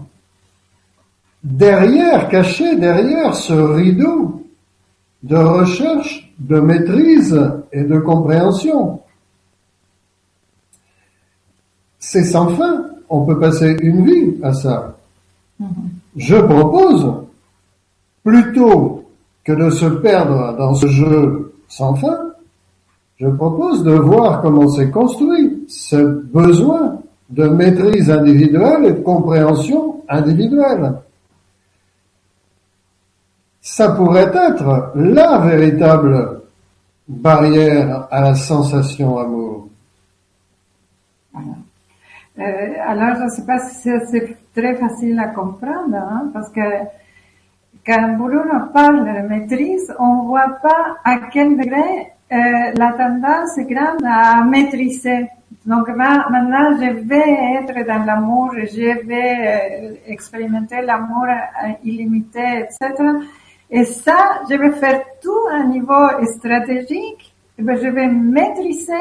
S3: derrière, caché derrière ce rideau de recherche, de maîtrise et de compréhension? C'est sans fin. On peut passer une vie à ça. Je propose, plutôt que de se perdre dans ce jeu sans fin, je propose de voir comment c'est construit ce besoin de maîtrise individuelle et de compréhension individuelle. Ça pourrait être la véritable barrière à la sensation amour.
S2: Euh, alors, je ne sais pas si c'est très facile à comprendre, hein, parce que quand Bruno parle de maîtrise, on ne voit pas à quel degré la tendance est grande à maîtriser. Donc maintenant, je vais être dans l'amour, je vais euh, expérimenter l'amour illimité, etc. Et ça, je vais faire tout à niveau stratégique, et ben, je vais maîtriser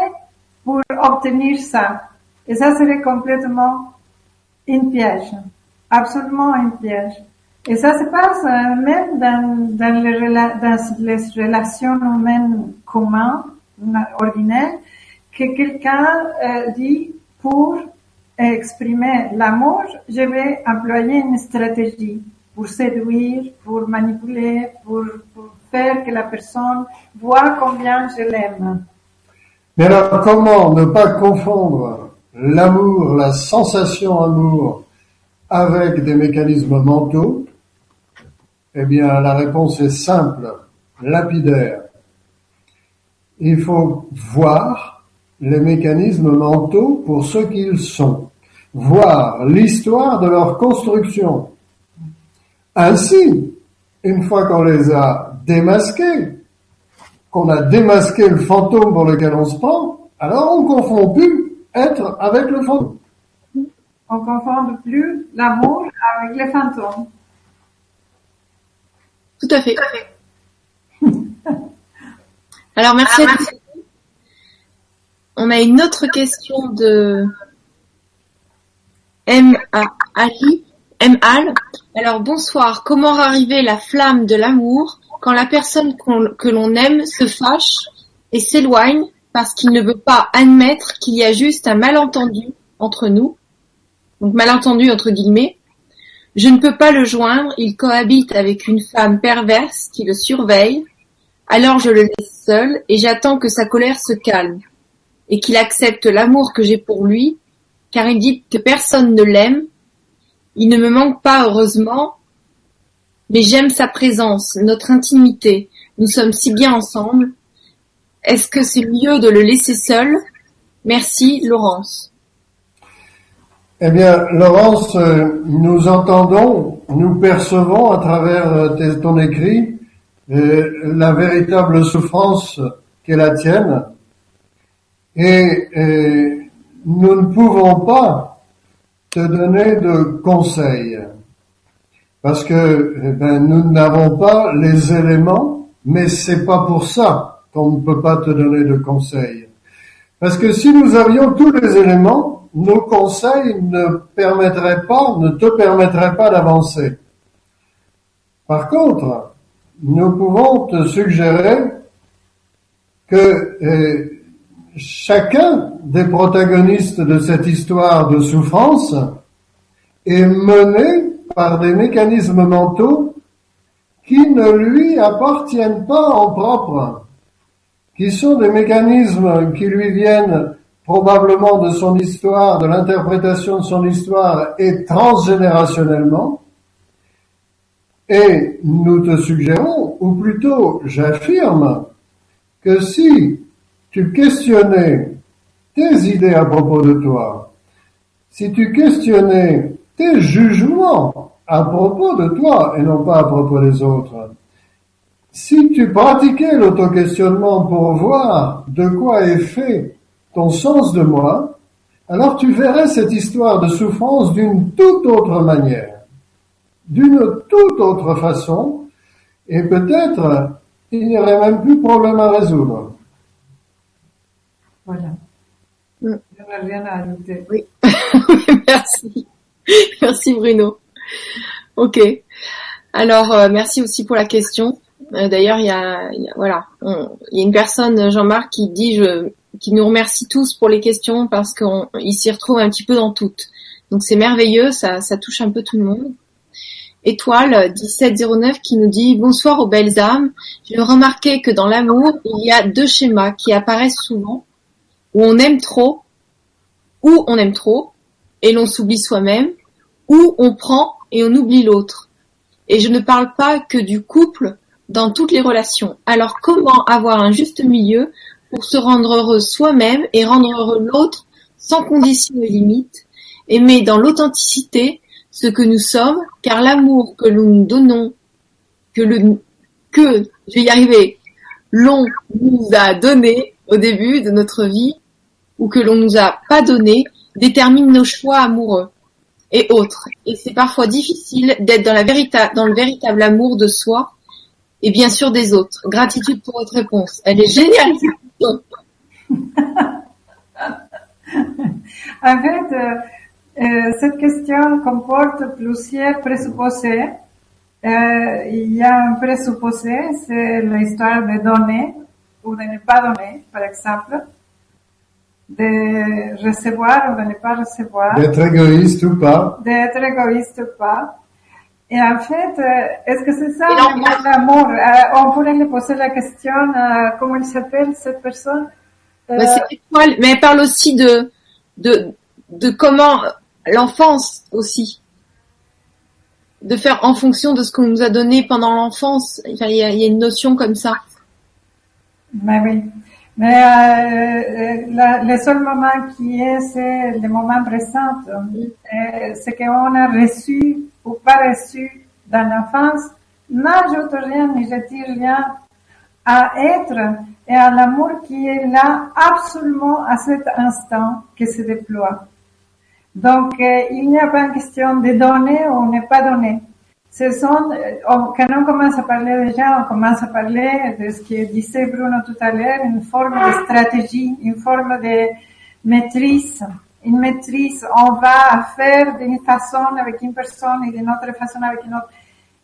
S2: pour obtenir ça. Et ça serait complètement une piège, absolument une piège. Et ça se passe euh, même dans les relations humaines communes, ordinaires, que quelqu'un euh, dit pour exprimer l'amour, je vais employer une stratégie pour séduire, pour manipuler, pour, pour faire que la personne voit combien je l'aime.
S3: Mais alors comment ne pas confondre l'amour, la sensation amour avec des mécanismes mentaux? Eh bien la réponse est simple, lapidaire. Il faut voir les mécanismes mentaux pour ce qu'ils sont, voir l'histoire de leur construction, ainsi, une fois qu'on les a démasqués, qu'on a démasqué le fantôme pour lequel on se prend, alors on confond plus être avec le fantôme.
S2: On confond plus l'amour avec le fantôme.
S4: Tout à fait. Alors merci à tous. On a une autre question de M. A. Ali. M. Al. Alors bonsoir, comment raviver la flamme de l'amour quand la personne que l'on aime se fâche et s'éloigne parce qu'il ne veut pas admettre qu'il y a juste un malentendu entre nous, donc malentendu entre guillemets. Je ne peux pas le joindre, il cohabite avec une femme perverse qui le surveille, alors je le laisse seul et j'attends que sa colère se calme et qu'il accepte l'amour que j'ai pour lui, car il dit que personne ne l'aime il ne me manque pas heureusement, mais j'aime sa présence, notre intimité, nous sommes si bien ensemble. Est-ce que c'est mieux de le laisser seul? Merci, Laurence.
S3: Eh bien, Laurence, euh, nous entendons, nous percevons à travers euh, ton écrit la véritable souffrance qu'est la tienne. Et nous ne pouvons pas te donner de conseils. Parce que eh ben, nous n'avons pas les éléments, mais c'est pas pour ça qu'on ne peut pas te donner de conseils. Parce que si nous avions tous les éléments, nos conseils ne permettraient pas, ne te permettraient pas d'avancer. Par contre, nous pouvons te suggérer que eh, chacun des protagonistes de cette histoire de souffrance est mené par des mécanismes mentaux qui ne lui appartiennent pas en propre, qui sont des mécanismes qui lui viennent probablement de son histoire, de l'interprétation de son histoire et transgénérationnellement. Et nous te suggérons, ou plutôt j'affirme, que si tu questionnais tes idées à propos de toi, si tu questionnais tes jugements à propos de toi et non pas à propos des autres, si tu pratiquais l'auto-questionnement pour voir de quoi est fait ton sens de moi, alors tu verrais cette histoire de souffrance d'une toute autre manière, d'une toute autre façon, et peut-être il n'y aurait même plus de problème à résoudre.
S2: Voilà.
S4: Mm.
S2: N'ai rien à ajouter.
S4: Oui, merci. Merci Bruno. Ok. Alors, euh, merci aussi pour la question. Euh, D'ailleurs, il y a, y a- voilà, il y a une personne, Jean-Marc, qui dit, je, qui nous remercie tous pour les questions parce qu'il s'y retrouve un petit peu dans toutes. Donc c'est merveilleux, ça, ça touche un peu tout le monde. Étoile 1709 qui nous dit bonsoir aux belles âmes. J'ai remarqué que dans l'amour, il y a deux schémas qui apparaissent souvent où on aime trop, ou on aime trop et l'on s'oublie soi-même, ou on prend et on oublie l'autre. Et je ne parle pas que du couple dans toutes les relations. Alors comment avoir un juste milieu pour se rendre heureux soi-même et rendre heureux l'autre sans condition et limite, aimer dans l'authenticité ce que nous sommes, car l'amour que nous donnons, que le, que, je vais y arriver, l'on nous a donné au début de notre vie, ou que l'on nous a pas donné, détermine nos choix amoureux et autres. Et c'est parfois difficile d'être dans la vérita- dans le véritable amour de soi et bien sûr des autres. Gratitude pour votre réponse. Elle est géniale.
S2: En fait, euh, cette question comporte plusieurs présupposés. Euh, il y a un présupposé, c'est l'histoire de donner ou de ne pas donner, par exemple, de recevoir ou de ne pas recevoir,
S3: D'être égoïste ou pas.
S2: d'être égoïste ou pas. Et en fait, euh, est-ce que c'est ça l'amour Euh, On pourrait lui poser la question, euh, comment il s'appelle cette personne? Euh,
S4: Bah, c'est étoile, mais elle parle aussi de de de comment l'enfance aussi de faire en fonction de ce qu'on nous a donné pendant l'enfance. Enfin, il y y a une notion comme ça.
S2: Mais oui. Mais euh, la- le seul moment qui est, c'est le moment présent. Euh, ce qu'on a reçu ou pas reçu dans l'enfance n'ajoute rien, ni retire rien à être et à l'amour qui est là absolument à cet instant qui se déploie. Donc, euh, il n'y a pas une question de donner ou ne pas donner. Ce sont, euh, quand on commence à parler déjà, on commence à parler de ce que disait Bruno tout à l'heure, une forme de stratégie, une forme de maîtrise. Une maîtrise, on va faire d'une façon avec une personne et d'une autre façon avec une autre.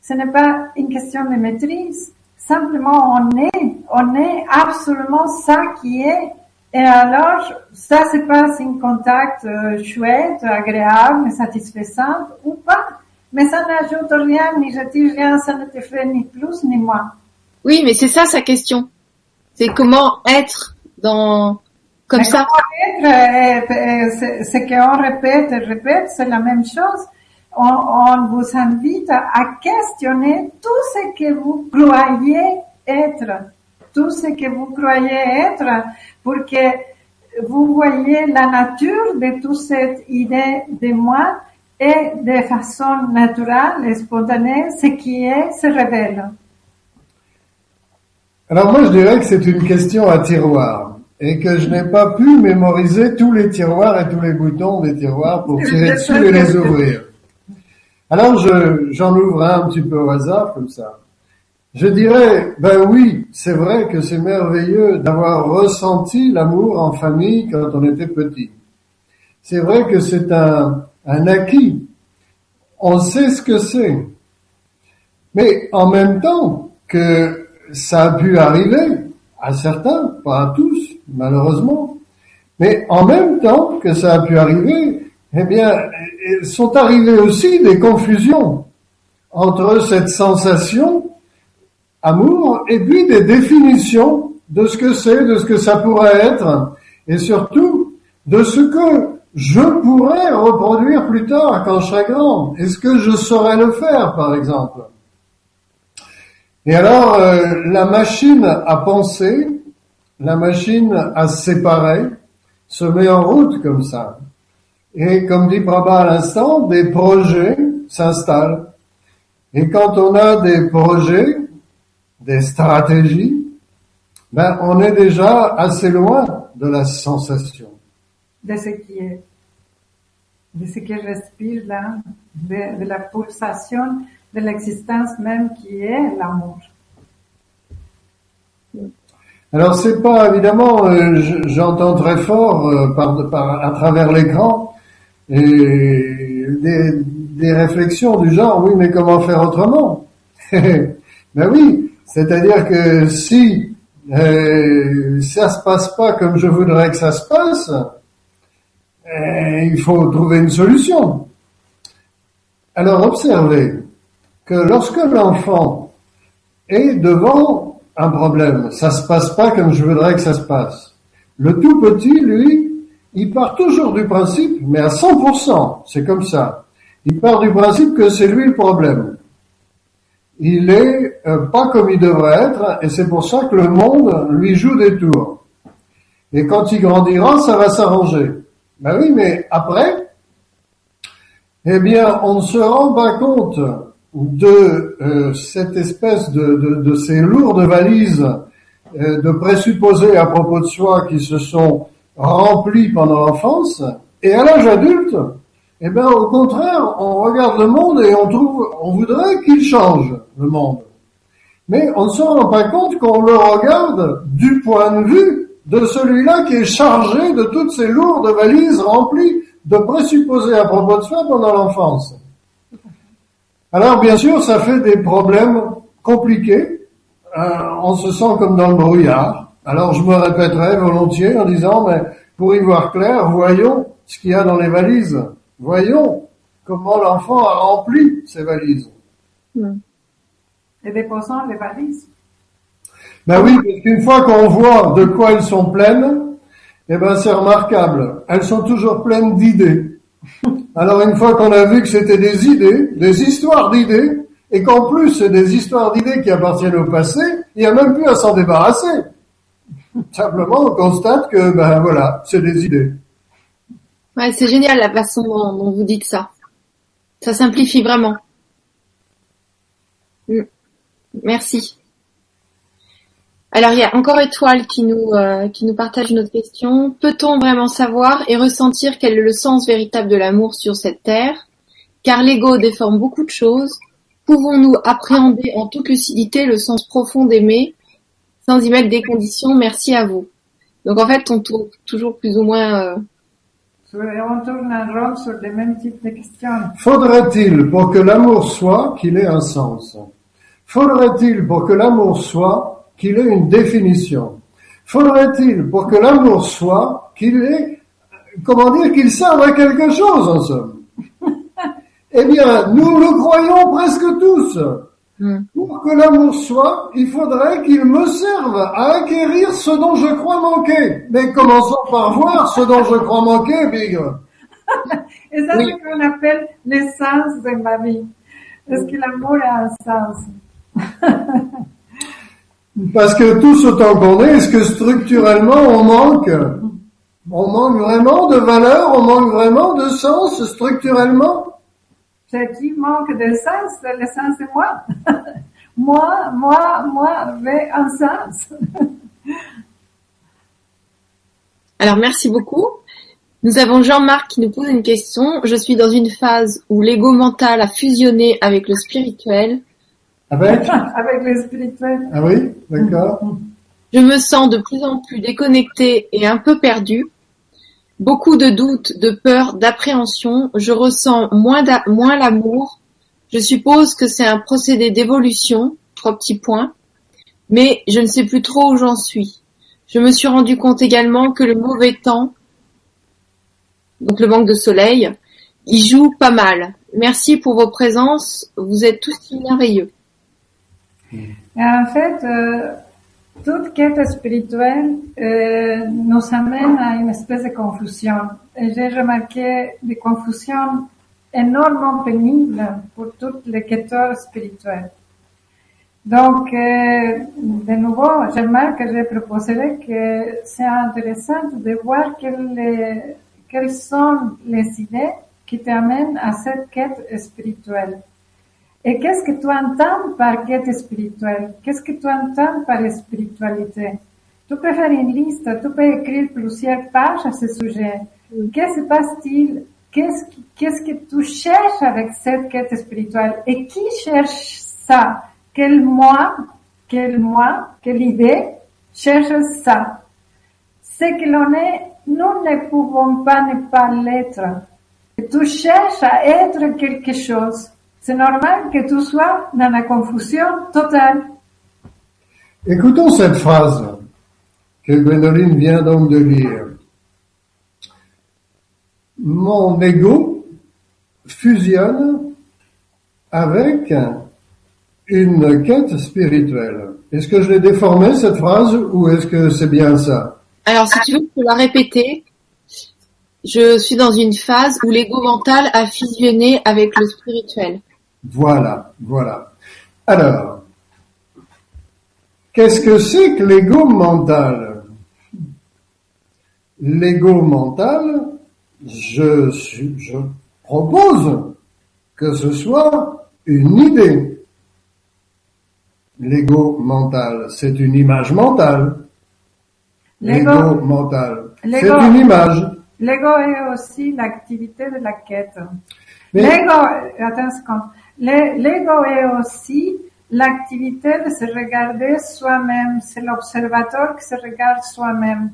S2: Ce n'est pas une question de maîtrise. Simplement, on est, on est absolument ça qui est. Et alors, ça se passe en contact euh, chouette, agréable, satisfaisant ou pas. Mais ça n'ajoute rien, ni retire rien, ça ne te fait ni plus ni moins.
S4: Oui, mais c'est ça sa question. C'est comment être dans comme
S2: Mais
S4: ça.
S2: comment être, euh, euh, c'est- ce qu'on répète et répète, c'est la même chose. On, on vous invite à questionner tout ce que vous croyez être, tout ce que vous croyez être, pour que vous voyez la nature de toute cette idée de moi et de façon naturelle et spontanée, ce qui est se révèle.
S3: Alors moi je dirais que c'est une question à tiroir et que je n'ai pas pu mémoriser tous les tiroirs et tous les boutons des tiroirs pour tirer dessus et les ouvrir. Alors je, j'en ouvre un un petit peu au hasard comme ça. Je dirais, ben oui, c'est vrai que c'est merveilleux d'avoir ressenti l'amour en famille quand on était petit. C'est vrai que c'est un, un acquis. On sait ce que c'est. Mais en même temps que ça a pu arriver à certains, pas à tous, malheureusement, mais en même temps que ça a pu arriver, eh bien, sont arrivées aussi des confusions entre cette sensation amour et puis des définitions de ce que c'est, de ce que ça pourrait être, et surtout de ce que je pourrais reproduire plus tard quand je serai grand. Est-ce que je saurais le faire, par exemple? Et alors, euh, la machine à penser, la machine à séparer, se met en route comme ça. Et comme dit Prabha à l'instant, des projets s'installent. Et quand on a des projets, des stratégies, ben on est déjà assez loin de la sensation.
S2: de ce qui est, de ce que respire là, de, de la pulsation de l'existence même qui est l'amour.
S3: Alors c'est pas évidemment, euh, je- j'entends très fort euh, par, par- à travers l'écran et des, des réflexions du genre oui mais comment faire autrement? Ben oui, c'est-à-dire que si euh, ça se passe pas comme je voudrais que ça se passe, euh, il faut trouver une solution. Alors observez que lorsque l'enfant est devant un problème, ça se passe pas comme je voudrais que ça se passe. Le tout petit, lui, il part toujours du principe, mais à 100%, c'est comme ça. Il part du principe que c'est lui le problème. Il est euh, pas comme il devrait être, et c'est pour ça que le monde lui joue des tours. Et quand il grandira, ça va s'arranger. Ben oui, mais après, eh bien, on ne se rend pas compte de euh, cette espèce de, de, de ces lourdes valises euh, de présupposés à propos de soi qui se sont remplis pendant l'enfance, et à l'âge adulte, eh bien, au contraire, on regarde le monde et on trouve, on voudrait qu'il change le monde. Mais on ne se rend pas compte qu'on le regarde du point de vue de celui-là qui est chargé de toutes ces lourdes valises remplies de présupposés à propos de soi pendant l'enfance. Alors bien sûr, ça fait des problèmes compliqués. Euh, on se sent comme dans le brouillard. Alors je me répéterai volontiers en disant, mais pour y voir clair, voyons ce qu'il y a dans les valises. Voyons comment l'enfant a rempli ses valises.
S2: Et déposons les valises.
S3: Ben oui, parce qu'une fois qu'on voit de quoi elles sont pleines, eh ben c'est remarquable. Elles sont toujours pleines d'idées. Alors une fois qu'on a vu que c'était des idées, des histoires d'idées, et qu'en plus c'est des histoires d'idées qui appartiennent au passé, il n'y a même plus à s'en débarrasser. Simplement on constate que ben voilà, c'est des idées.
S4: Ouais, c'est génial la façon dont, vous dites ça. Ça simplifie vraiment. Mm. Merci. Alors il y a encore Étoile qui nous euh, qui nous partage une autre question. Peut-on vraiment savoir et ressentir quel est le sens véritable de l'amour sur cette terre? Car l'ego déforme beaucoup de choses. Pouvons-nous appréhender en toute lucidité le sens profond d'aimer sans y mettre des conditions? Merci à vous. Donc en fait on tourne toujours plus ou moins euh,
S2: Sur- On tourne en rond sur les mêmes types de questions.
S3: Faudrait-il pour que l'amour soit qu'il ait un sens? Faudrait-il pour que l'amour soit qu'il ait une définition? Faudrait-il pour que l'amour soit qu'il ait, comment dire, qu'il serve à quelque chose en somme? Eh bien, nous le croyons presque tous.
S4: Hmm.
S3: Pour que l'amour soit, il faudrait qu'il me serve à acquérir ce dont je crois manquer. Mais commençons par voir ce dont je crois manquer, Bigre.
S2: Et ça,
S4: Oui.
S2: c'est ce qu'on appelle l'essence de ma vie. Est-ce que l'amour a un sens?
S3: Parce que tous autant qu'on est, est-ce que structurellement on manque? On manque vraiment de valeur, on manque vraiment de sens structurellement?
S2: Ce qui manque de sens, c'est le sens de moi. moi, moi, moi avait un sens.
S4: Alors merci beaucoup. Nous avons Jean-Marc qui nous pose une question. Je suis dans une phase où l'ego mental a fusionné avec le spirituel.
S3: Avec?
S2: Avec le spirituel.
S3: Ah oui, d'accord.
S4: Je me sens de plus en plus déconnecté et un peu perdu. Beaucoup de doutes, de peur, d'appréhension. Je ressens moins, moins l'amour. Je suppose que c'est un procédé d'évolution. Trois petits points. Mais je ne sais plus trop où j'en suis. Je me suis rendu compte également que le mauvais temps, donc le manque de soleil, y joue pas mal. Merci pour vos présences. Vous êtes tous merveilleux.
S2: En fait, euh, toute quête spirituelle euh, nous amène à une espèce de confusion. J'ai remarqué des confusions énormément pénibles pour tous les quêteurs spirituels. Donc, euh, de nouveau, je remarque que je proposerai que c'est intéressant de voir quelles, quelles sont les idées qui t'amènent à cette quête spirituelle. Et qu'est-ce que tu entends par quête spirituelle? Qu'est-ce que tu entends par spiritualité? Tu peux faire une liste, tu peux écrire plusieurs pages à ce sujet. Qu'est-ce qui se passe-t-il? Qu'est-ce qu'est-ce que tu cherches avec cette quête spirituelle? Et qui cherche ça? Quel moi, quel moi, quelle idée cherche ça? Ce que l'on est, nous ne pouvons pas ne pas l'être. Tu cherches à être quelque chose. C'est normal que tu sois dans la confusion totale.
S3: Écoutons cette phrase que Gwendoline vient donc de lire. Mon ego fusionne avec une quête spirituelle. Est-ce que je l'ai déformé cette phrase ou est-ce que c'est bien ça?
S4: Alors si tu veux, je peux la répéter. Je suis dans une phase où l'ego mental a fusionné avec le spirituel.
S3: Voilà, voilà. Alors, qu'est-ce que c'est que l'ego mental? L'ego mental, je, je propose que ce soit une idée. L'ego mental, c'est une image mentale. L'ego mental, c'est une image.
S2: L'ego est aussi l'activité de la quête. L'ego, attention, l'ego est aussi l'activité de se regarder soi-même. C'est l'observateur qui se regarde soi-même.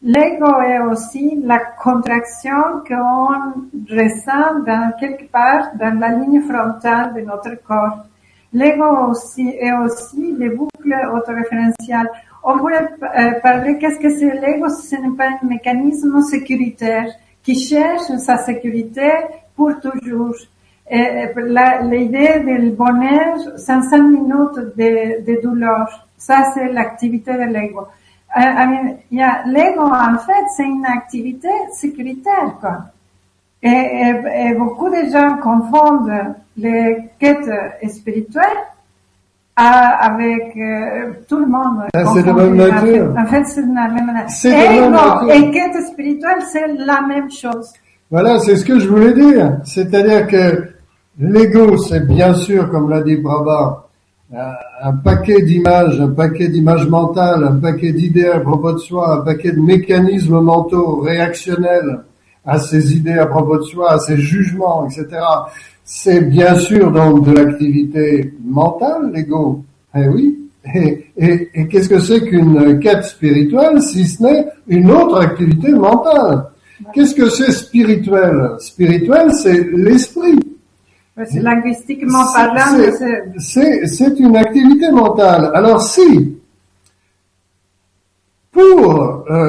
S2: L'ego est aussi la contraction qu'on ressent dans quelque part dans la ligne frontale de notre corps. L'ego aussi est aussi les boucles autoréférentielles. On pourrait euh, parler qu'est-ce que c'est l'ego si ce n'est pas un mécanisme sécuritaire qui cherche sa sécurité pour toujours. L'idée du bonheur sans cinq minutes de, de douleur, ça c'est l'activité de l'ego. Euh, l'ego en fait c'est une activité sécuritaire quoi. Et, et, beaucoup de gens confondent les quêtes spirituelles avec euh, tout le monde.
S3: Ah, c'est la même nature.
S2: En fait, c'est la même nature. Et, et quête spirituelle, c'est la même chose.
S3: Voilà, c'est ce que je voulais dire. C'est-à-dire que l'ego, c'est bien sûr, comme l'a dit Brabant, un paquet d'images, un paquet d'images mentales, un paquet d'idées à propos de soi, un paquet de mécanismes mentaux réactionnels à ses idées à propos de soi, à ses jugements, etc. C'est bien sûr donc de l'activité mentale, l'ego. Eh oui. Et, et, et qu'est-ce que c'est qu'une quête spirituelle si ce n'est une autre activité mentale? Qu'est-ce que c'est spirituel? Spirituel, c'est l'esprit.
S2: C'est linguistiquement parlant.
S3: C'est une activité mentale. Alors si, pour euh,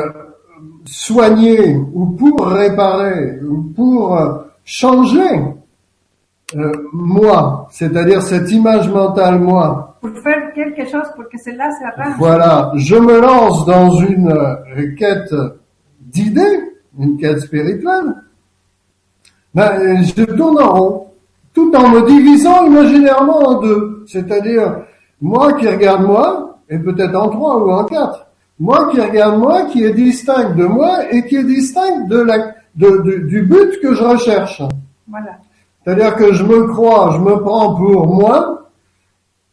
S3: soigner ou pour réparer ou pour euh, changer euh, moi, c'est-à-dire cette image mentale moi.
S2: Pour faire quelque chose pour que cela s'arrange.
S3: Voilà, je me lance dans une euh, quête d'idées, une quête spirituelle. Ben, je tourne en rond, tout en me divisant imaginairement en deux, c'est-à-dire moi qui regarde moi, et peut-être en trois ou en quatre. Moi qui regarde moi, qui est distinct de moi et qui est distinct de la, de, du but que je recherche.
S2: Voilà.
S3: C'est-à-dire que je me crois, je me prends pour moi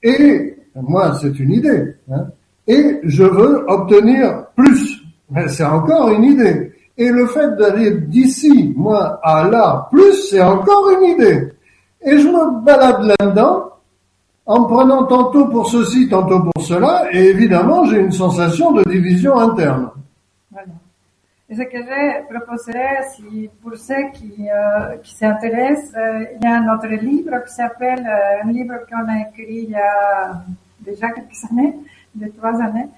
S3: et moi c'est une idée. Hein, et je veux obtenir plus. Mais c'est encore une idée. Et le fait d'aller d'ici, moi, à là, plus, c'est encore une idée. Et je me balade là-dedans en prenant tantôt pour ceci, tantôt pour cela, et évidemment, j'ai une sensation de division interne.
S2: Voilà. Et ce que je proposerais, si pour ceux qui, euh, qui s'intéressent, euh, il y a un autre livre qui s'appelle, euh, un livre qu'on a écrit il y a déjà quelques années, de trois années,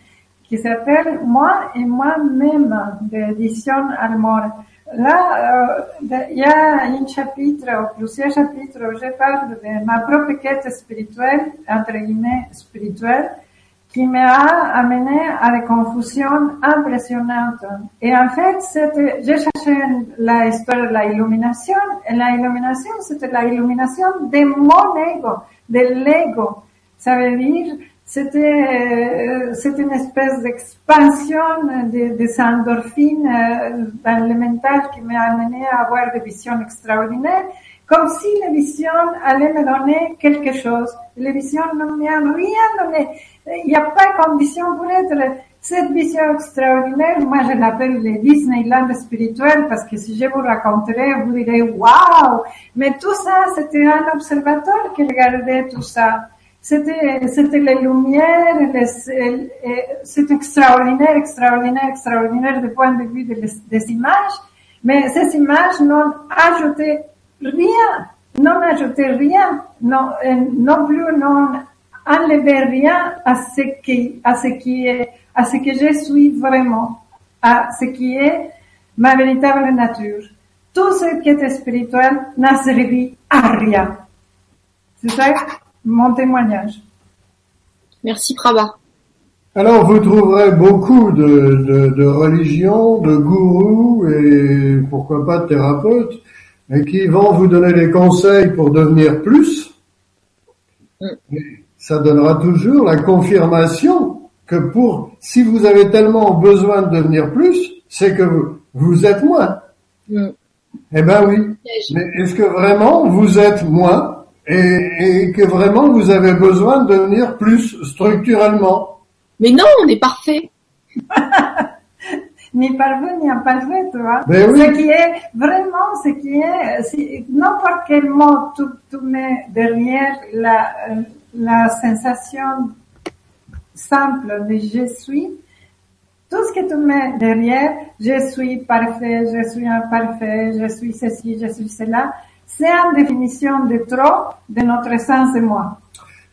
S2: qui s'appelle Moi et moi-même, d'édition Armor. Là, il y a un chapitre ou plusieurs chapitres où je parle de ma propre quête spirituelle, entre guillemets spirituelle, qui m'a amené à des confusions impressionnantes. Et en fait, j'ai cherché la histoire de la illumination, et la illumination, c'était la illumination de mon ego, de l'ego. Ça veut dire, c'était, c'était une espèce d'expansion des, endorphines dans le mental qui m'a amené à avoir des visions extraordinaires, comme si les visions allaient me donner quelque chose. Les visions ne m'ont rien donné. Il n'y a pas de condition pour être cette vision extraordinaire, moi je l'appelle le Disneyland spirituel parce que si je vous raconterai, vous direz waouh! Mais tout ça, c'était un observateur qui regardait tout ça. C'était, c'était les lumières, c'est extraordinaire, extraordinaire, extraordinaire du point de vue des, des images. Mais ces images n'ont ajouté rien, n'ont ajouté rien, non, non plus n'ont enlevé rien à ce qui, à ce qui est à ce que je suis vraiment, à ce qui est ma véritable nature. Tout ce qui est spirituel n'a servi à rien. C'est ça? Mon témoignage.
S4: Merci Prabha.
S3: Alors vous trouverez beaucoup de, de, de religions, de gourous et pourquoi pas de thérapeutes, et qui vont vous donner des conseils pour devenir plus. Mm. Ça donnera toujours la confirmation que pour, si vous avez tellement besoin de devenir plus, c'est que vous, vous êtes moins. Mm. Eh ben oui. Mais est-ce que vraiment vous êtes moins et, et, que vraiment vous avez besoin de devenir plus structurellement
S4: Mais non, on est parfait.
S2: ni parfait ni imparfait, tu vois.
S3: Ben oui.
S2: Ce qui est vraiment, ce qui est, n'importe quel mot tu, tu mets derrière la, la sensation simple de je suis, tout ce que tu mets derrière, je suis parfait, je suis imparfait, je suis ceci, je suis cela, c'est en définition de trop de notre essence de moi.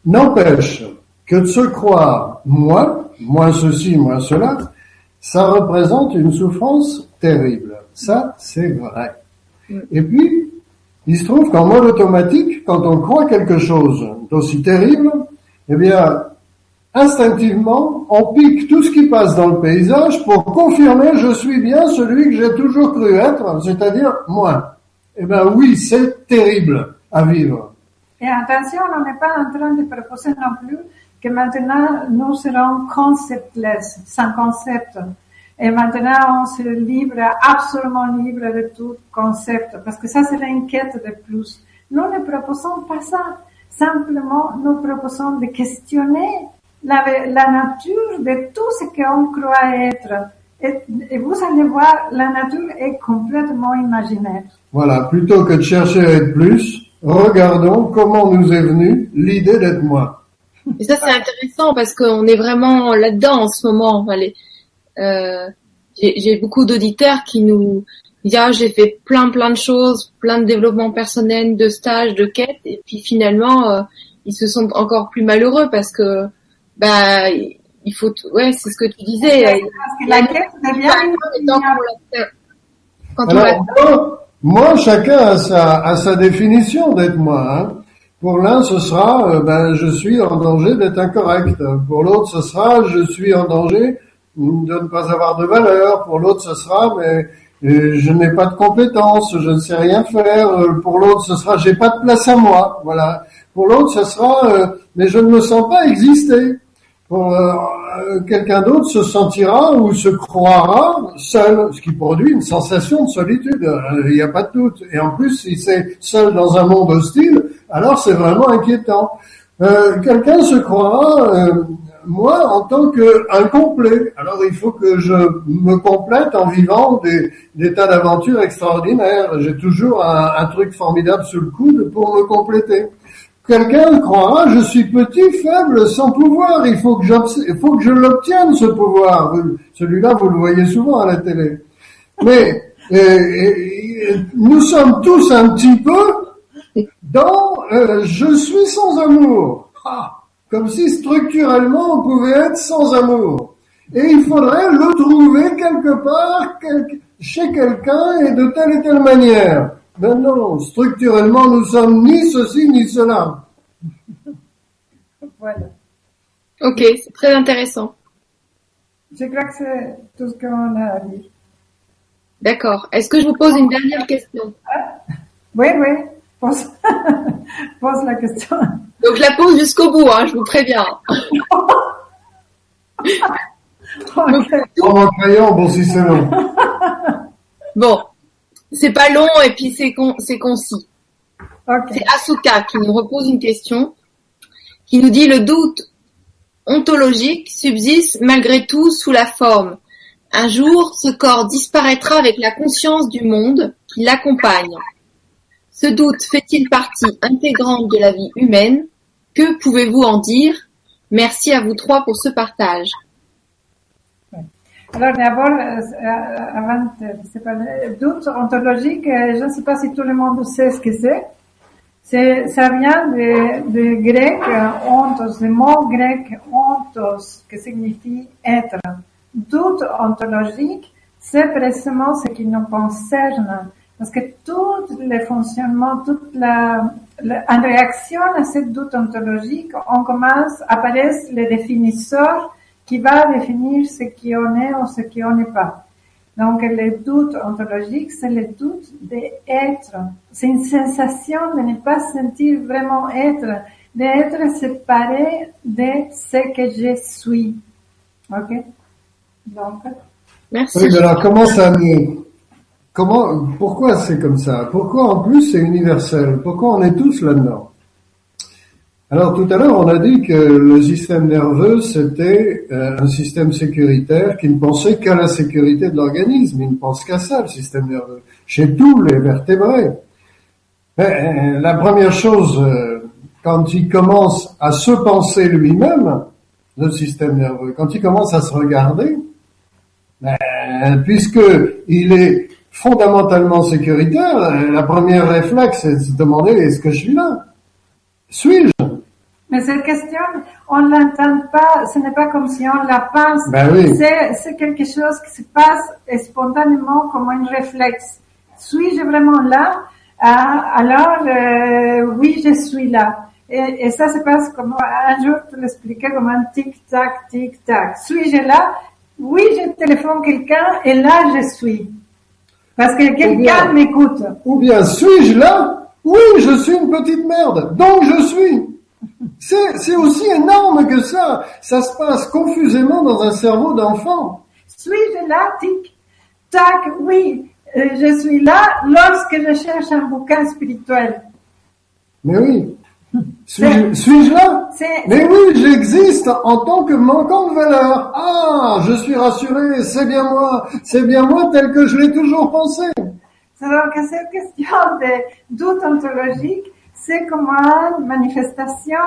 S3: N'empêche que de se croire moi, moi ceci, moi cela, ça représente une souffrance terrible. Ça, c'est vrai. Et puis, il se trouve qu'en mode automatique, quand on croit quelque chose d'aussi terrible, eh bien, Instinctivement, on pique tout ce qui passe dans le paysage pour confirmer je suis bien celui que j'ai toujours cru être, c'est-à-dire moi. Eh ben oui, c'est terrible à vivre.
S2: Et attention, on n'est pas en train de proposer non plus que maintenant nous serons conceptless, sans concept. Et maintenant, on se libre, absolument libre de tout concept, parce que ça, c'est l'inquiète de plus. Nous ne proposons pas ça. Simplement, nous proposons de questionner la, nature de tout ce qu'on croit être. Et, vous allez voir, la nature est complètement imaginaire.
S3: Voilà, plutôt que de chercher à être plus, regardons comment nous est venue l'idée d'être moi.
S4: Et ça c'est intéressant parce qu'on est vraiment là-dedans en ce moment. euh, j'ai beaucoup d'auditeurs qui nous disent ah j'ai fait plein plein de choses, plein de développement personnel, de stages, de quêtes, et puis finalement euh, ils se sentent encore plus malheureux parce que bah il faut ouais c'est ce que tu disais
S2: parce que la quête devient
S3: quand Alors, moi, moi, chacun a sa, définition d'être moi. Hein. Pour l'un, ce sera, euh, ben, je suis en danger d'être incorrect. Pour l'autre, ce sera, je suis en danger de ne pas avoir de valeur. Pour l'autre, ce sera, mais euh, je n'ai pas de compétences, je ne sais rien faire. Euh, pour l'autre, ce sera, j'ai pas de place à moi. Voilà. Pour l'autre, ce sera, mais je ne me sens pas exister. Euh, quelqu'un d'autre se sentira ou se croira seul, ce qui produit une sensation de solitude. Euh, il n'y a pas de doute. Et en plus, si c'est seul dans un monde hostile, alors c'est vraiment inquiétant. Euh, quelqu'un se croira, moi, en tant qu'incomplet. Alors il faut que je me complète en vivant des, tas d'aventures extraordinaires. J'ai toujours un truc formidable sous le coude pour me compléter. Quelqu'un croira, je suis petit, faible, sans pouvoir, il faut que, je l'obtienne, ce pouvoir. Celui-là, vous le voyez souvent à la télé. Mais euh, nous sommes tous un petit peu dans euh, je suis sans amour. Ah, comme si structurellement on pouvait être sans amour. Et il faudrait le trouver quelque part, chez quelqu'un et de telle et telle manière. Ben non, structurellement, nous sommes ni ceci ni cela.
S2: voilà.
S4: Ok, c'est très intéressant.
S2: Je crois que c'est tout ce qu'on a à dire.
S4: D'accord. Est-ce que je vous pose une dernière question?
S2: Oui, oui. Pose, pose la question.
S4: Donc je la pose jusqu'au bout, hein, je vous préviens.
S3: En crayon, bon si c'est long.
S4: Bon, c'est pas long et puis c'est con, c'est concis. C'est Asuka qui nous repose une question, qui nous dit le doute ontologique subsiste malgré tout sous la forme. Un jour, ce corps disparaîtra avec la conscience du monde qui l'accompagne. Ce doute fait-il partie intégrante de la vie humaine? Que pouvez-vous en dire? Merci à vous trois pour ce partage.
S2: Alors d'abord, euh, euh, avant de de parler, doute ontologique, euh, je ne sais pas si tout le monde sait ce que c'est. C'est, ça vient de, de grec, euh, ontos, le mot grec ontos, qui signifie être. Doute ontologique, c'est précisément ce qui nous concerne. Parce que tout le fonctionnement, toute la, la- en réaction à ce doute ontologique, on commence, apparaissent les définisseurs qui va définir ce qui on est ou ce qui on n'est pas. Donc, le doute ontologique, c'est le doute d'être. C'est une sensation de ne pas sentir vraiment être, d'être séparé de ce que je suis. Ok? Donc,
S4: Merci.
S3: Oui, mais alors comment ça nous- comment, pourquoi c'est comme ça? Pourquoi en plus c'est universel? Pourquoi on est tous là-dedans? Alors tout à l'heure on a dit que le système nerveux c'était euh, un système sécuritaire qui ne pensait qu'à la sécurité de l'organisme, il ne pense qu'à ça le système nerveux, chez tous les vertébrés. Mais, euh, la première chose, euh, quand il commence à se penser lui-même, le système nerveux, quand il commence à se regarder, ben, puisque il est fondamentalement sécuritaire, la première réflexe c'est de se demander est-ce que je suis là? Suis-je?
S2: Mais cette question, on l'entend pas, ce n'est pas comme si on la pense.
S3: Ben oui.
S2: C'est, quelque chose qui se passe spontanément comme un réflexe. Suis-je vraiment là? Ah, alors, euh, oui, je suis là. Et, et ça se passe comme, un jour, tu l'expliquais comme un tic-tac, tic-tac. Suis-je là? Oui, je téléphone quelqu'un et là, je suis. Parce que quelqu'un m'écoute.
S3: Ou bien suis-je là? Oui, je suis une petite merde, donc je suis. C'est, aussi énorme que ça. Ça se passe confusément dans un cerveau d'enfant.
S2: Suis-je là? Tic, tac, oui, euh, je suis là lorsque je cherche un bouquin spirituel.
S3: Mais oui. Suis-je, là? Mais oui, j'existe en tant que manquant de valeur. Ah, je suis rassuré, c'est bien moi, c'est bien moi tel que je l'ai toujours pensé.
S2: c'est donc cette question de doute ontologique, c'est comme une manifestation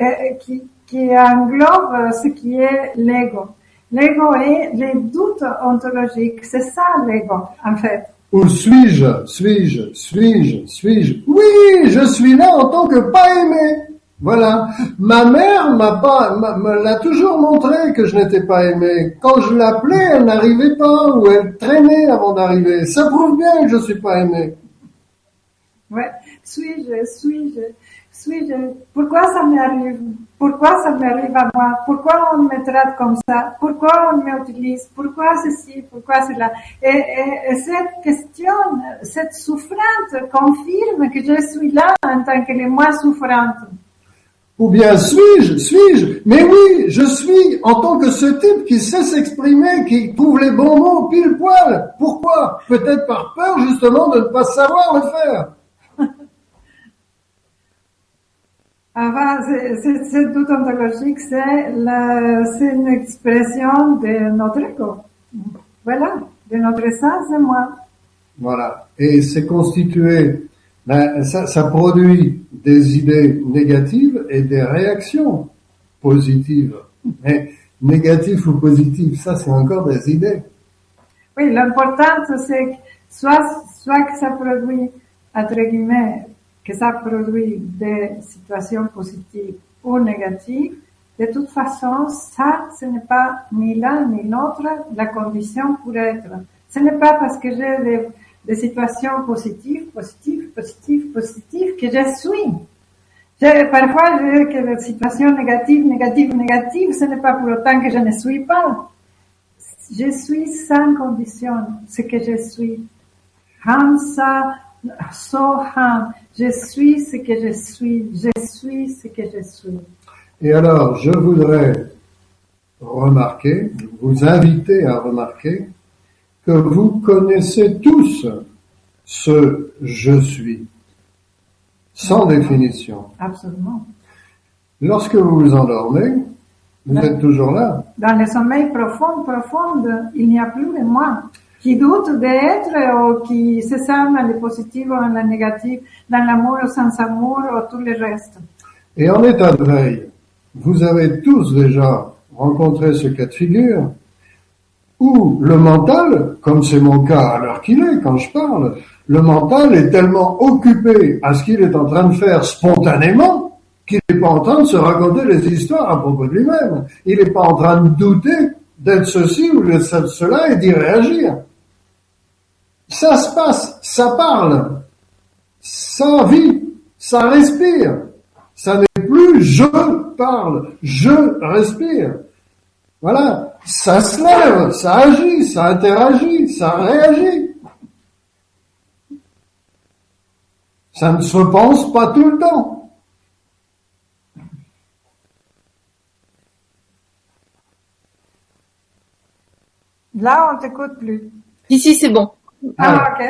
S2: euh, qui, qui englobe euh, ce qui est l'ego. L'ego est les doutes ontologiques, c'est ça l'ego en fait.
S3: Ou suis-je, suis-je, suis-je, suis-je? Oui, je suis là en tant que pas aimé. Voilà. Ma mère m'a pas, me l'a toujours montré que je n'étais pas aimé. Quand je l'appelais, elle n'arrivait pas ou elle traînait avant d'arriver. Ça prouve bien que je suis pas aimé.
S2: Ouais. Suis-je, suis-je, suis-je, pourquoi ça m'arrive? Pourquoi ça m'arrive à moi? Pourquoi on me traite comme ça? Pourquoi on m'utilise? Pourquoi ceci? Pourquoi cela? Et, et, et cette question, cette souffrance confirme que je suis là en tant que le moi souffrante.
S3: Ou bien suis-je, suis-je? Mais oui, je suis en tant que ce type qui sait s'exprimer, qui trouve les bons mots pile poil. Pourquoi? Peut-être par peur justement de ne pas savoir le faire.
S2: Enfin, c'est- doute ontologique, c'est une expression de notre ego. Voilà, de notre essence de moi.
S3: Voilà. Et c'est constitué, ben, ça, ça produit des idées négatives et des réactions positives. Mais négatif ou positif, ça c'est encore des idées.
S2: Oui, l'important c'est que soit, soit que ça produit, entre guillemets, que ça produit des situations positives ou négatives, de toute façon, ça, ce n'est pas ni l'un ni l'autre la condition pour être. Ce n'est pas parce que j'ai des, situations positives, positives, positives, positives que je suis. Je- parfois, j'ai que des situations négatives, négatives, négatives, ce n'est pas pour autant que je ne suis pas. Je suis sans condition, ce que je suis. Hansa Soham, je suis ce que je suis, je suis ce que je suis.
S3: Et alors, je voudrais remarquer, vous inviter à remarquer que vous connaissez tous ce je suis, sans définition.
S2: Absolument.
S3: Lorsque vous vous endormez, vous êtes toujours là.
S2: Dans le sommeil profond, profond, il n'y a plus de moi qui d'être ou qui dans ou dans dans l'amour ou sans amour ou.
S3: Et en état de veille, vous avez tous déjà rencontré ce cas de figure où le mental, comme c'est mon cas à l'heure qu'il est quand je parle, le mental est tellement occupé à ce qu'il est en train de faire spontanément qu'il n'est pas en train de se raconter des histoires à propos de lui-même. Il n'est pas en train de douter d'être ceci ou d'être cela et d'y réagir. Ça se passe, ça parle, ça vit, ça respire. Ça n'est plus je parle, je respire. Voilà, ça se lève, ça agit, ça interagit, ça réagit. Ça ne se pense pas tout le temps.
S2: Là, on t'écoute plus.
S4: Ici, c'est bon.
S2: Ah, ok.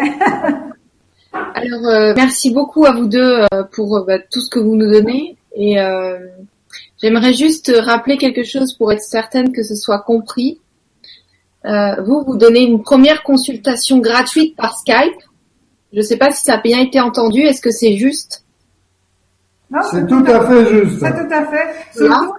S4: Alors, euh, merci beaucoup à vous deux euh, pour euh, bah, tout ce que vous nous donnez. Et euh, j'aimerais juste rappeler quelque chose pour être certaine que ce soit compris. Euh, vous, vous donnez une première consultation gratuite par Skype. Je ne sais pas si ça a bien été entendu. Est-ce que c'est juste?
S2: Non,
S3: C'est tout à fait juste.
S2: C'est tout à fait. Surtout,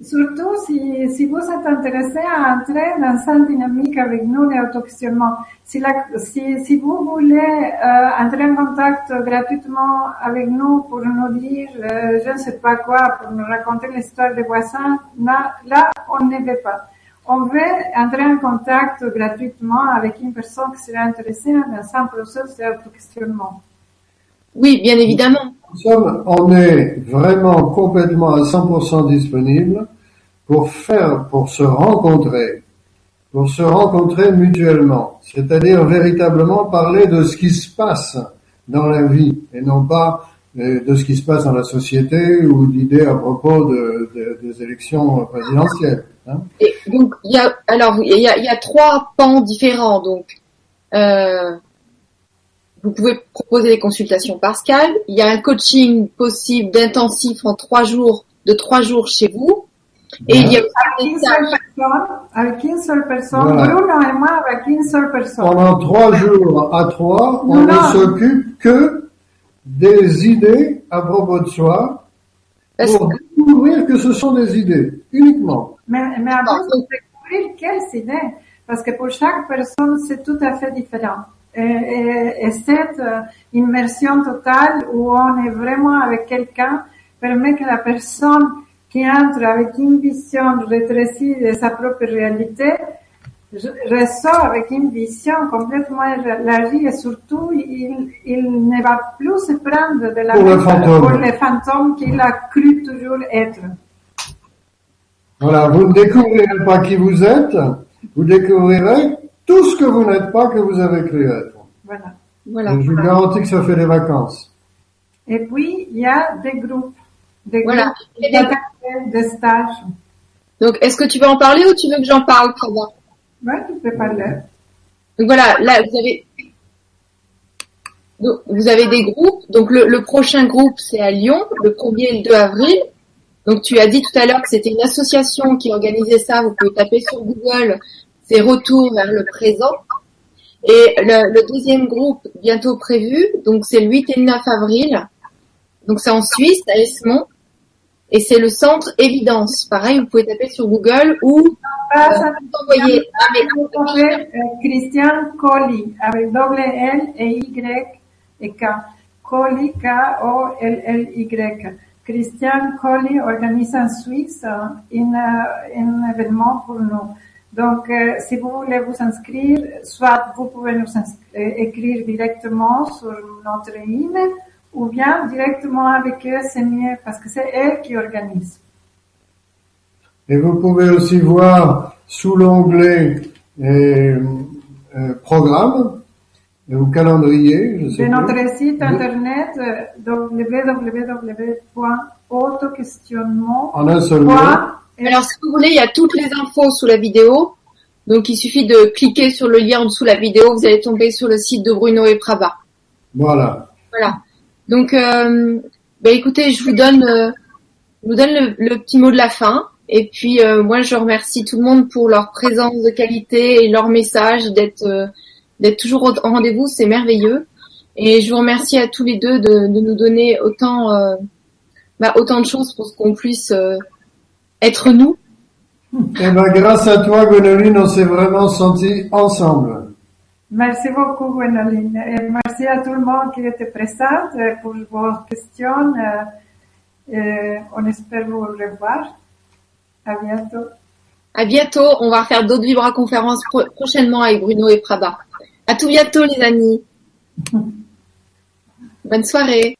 S2: surtout si, si vous êtes intéressé à entrer dans cette dynamique avec nous, l'autoquestionnement. Si, la, si, si vous voulez euh, entrer en contact gratuitement avec nous pour nous dire euh, je ne sais pas quoi, pour nous raconter l'histoire des voisins, là, là, on ne veut pas. On veut entrer en contact gratuitement avec une personne qui serait intéressée dans un processus d'autoquestionnement.
S4: Oui, bien évidemment.
S3: Sommes, on est vraiment complètement à 100% disponible pour faire, pour se rencontrer, pour se rencontrer mutuellement, c'est-à-dire véritablement parler de ce qui se passe dans la vie et non pas euh, de ce qui se passe dans la société ou d'idées à propos de, de- des élections présidentielles. hein.
S4: Et donc, il y a, alors, il y a, y a trois pans différents. Donc, euh, vous pouvez proposer des consultations par Skype. Il y a un coaching possible d'intensif en trois jours, de trois jours chez vous. Et il y a aussi
S2: Une seule personne, avec une seule personne,
S3: Voilà.
S2: Bruno et moi avec une seule personne.
S3: Pendant trois jours à trois, on
S2: Non.
S3: ne s'occupe que des idées à propos de soi
S4: Parce
S3: pour découvrir que ce sont des idées, uniquement.
S2: Mais, mais avant de découvrir quelles idées, parce que pour chaque personne, c'est tout à fait différent. Et, et- et cette immersion totale où on est vraiment avec quelqu'un permet que la personne qui entre avec une vision rétrécie de sa propre réalité ressort avec une vision complètement élargie et surtout il, il ne va plus se prendre de la
S3: Pour le fantôme.
S2: pour le fantôme qu'il a cru toujours être.
S3: Voilà, vous ne découvrirez pas qui vous êtes, vous découvrirez tout ce que vous n'êtes pas que vous avez cru être.
S2: Voilà.
S4: Voilà.
S3: Je vous garantis que ça fait des vacances.
S2: Et puis, il y a des groupes, des
S4: Voilà.
S2: groupes,
S4: des-
S2: des, des stages.
S4: Donc, est-ce que tu veux en parler ou tu veux que j'en parle, Prada
S2: Ouais, tu peux parler.
S4: Donc voilà, là vous avez donc, vous avez des groupes. Donc le, le prochain groupe c'est à Lyon, le 1er et le 2 avril. Donc tu as dit tout à l'heure que c'était une association qui organisait ça. Vous pouvez taper sur Google, c'est Retour vers le présent. Et le, le deuxième groupe bientôt prévu, donc c'est le 8 et le 9 avril. Donc c'est en Suisse, à Esmont. Et c'est le centre Évidence. Pareil, vous pouvez taper sur Google ou
S2: Ah,
S4: euh,
S2: ça,
S4: vous envoyer un
S2: euh, Christian Colli, avec double L et Y et K. Colli, K-O-L-L-Y. Christian Colli organise en Suisse euh, un, euh, un événement pour nous. Donc, euh, si vous voulez vous inscrire, soit vous pouvez nous euh, écrire directement sur notre email, ou bien directement avec eux, c'est mieux parce que c'est eux qui organisent.
S3: Et vous pouvez aussi voir sous l'onglet euh, euh, programme au calendrier, je sais
S2: de
S3: plus.
S2: notre site internet euh, www.autoquestionnement.
S3: En un seul mot.
S4: Alors, si vous voulez, il y a toutes les infos sous la vidéo. Donc, il suffit de cliquer sur le lien en dessous de la vidéo. Vous allez tomber sur le site de Bruno et Praba.
S3: Voilà.
S4: Voilà. Donc, euh, bah, écoutez, je vous donne, euh, je vous donne le, le petit mot de la fin. Et puis, euh, moi, je remercie tout le monde pour leur présence de qualité et leur message, d'être, euh, d'être toujours au au rendez-vous. C'est merveilleux. Et je vous remercie à tous les deux de, de nous donner autant, euh, bah, autant de choses pour qu'on puisse euh, être nous.
S3: Eh ben, grâce à toi, Gwénoline, on s'est vraiment sentis ensemble.
S2: Merci beaucoup, Gwénoline. Et merci à tout le monde qui était présent euh, pour vos questions. euh, et on espère vous revoir. À bientôt.
S4: À bientôt. On va faire d'autres Vibra conférences pro- prochainement avec Bruno et Praba. À tout bientôt, les amis. Bonne soirée.